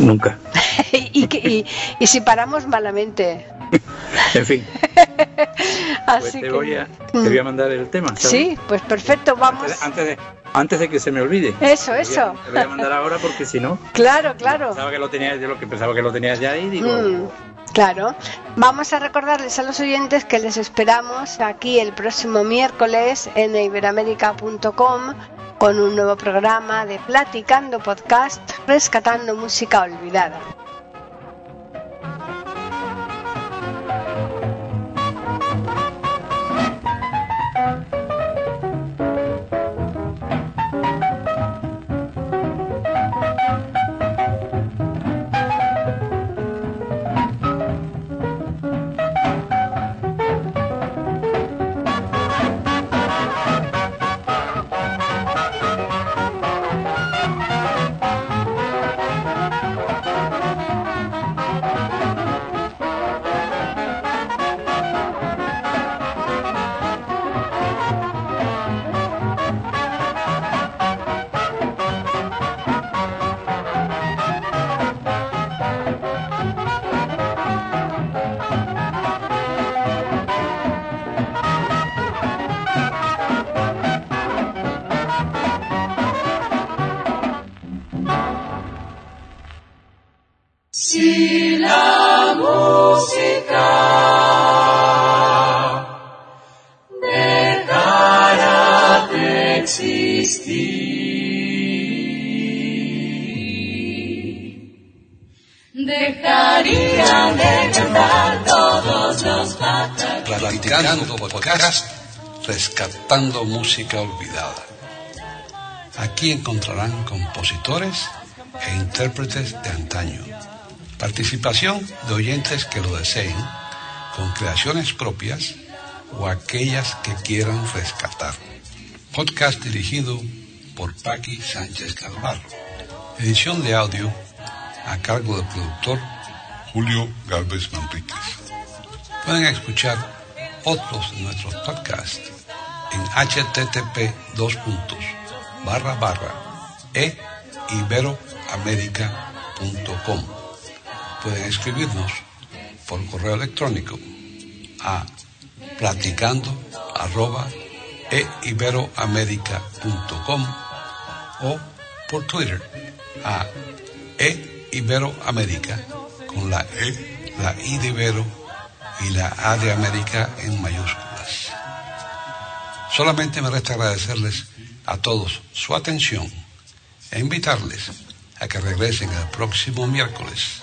Nunca. y, que- y- y si paramos malamente. En fin, Así pues te que- voy, a, te voy a mandar el tema. ¿sabes? Sí, pues perfecto, vamos. Antes, antes de, antes de que se me olvide. Eso, Te voy a- eso. Te voy a mandar ahora porque si no, Claro, claro. pensaba que lo tenías, yo lo que pensaba que lo tenías ya ahí, digo, Mm, claro. Vamos a recordarles a los oyentes que les esperamos aquí el próximo miércoles en iberoamérica.com con un nuevo programa de Platicando Podcast, rescatando música olvidada. Dejaría de cantar todos los Platicando podcast, rescatando música olvidada. Aquí encontrarán compositores e intérpretes de antaño. Participación de oyentes que lo deseen, con creaciones propias o aquellas que quieran rescatar. Podcast dirigido por Paqui Sánchez Calvarro. Edición de audio a cargo del productor Julio Galvez Manríquez. Pueden escuchar otros de nuestros podcasts en http dos. Pueden escribirnos por correo electrónico a platicando e iberoamerica.com o por Twitter a e iberoamerica con la e, la i de Ibero y la A de América en mayúsculas. Solamente me resta agradecerles a todos su atención e invitarles a que regresen el próximo miércoles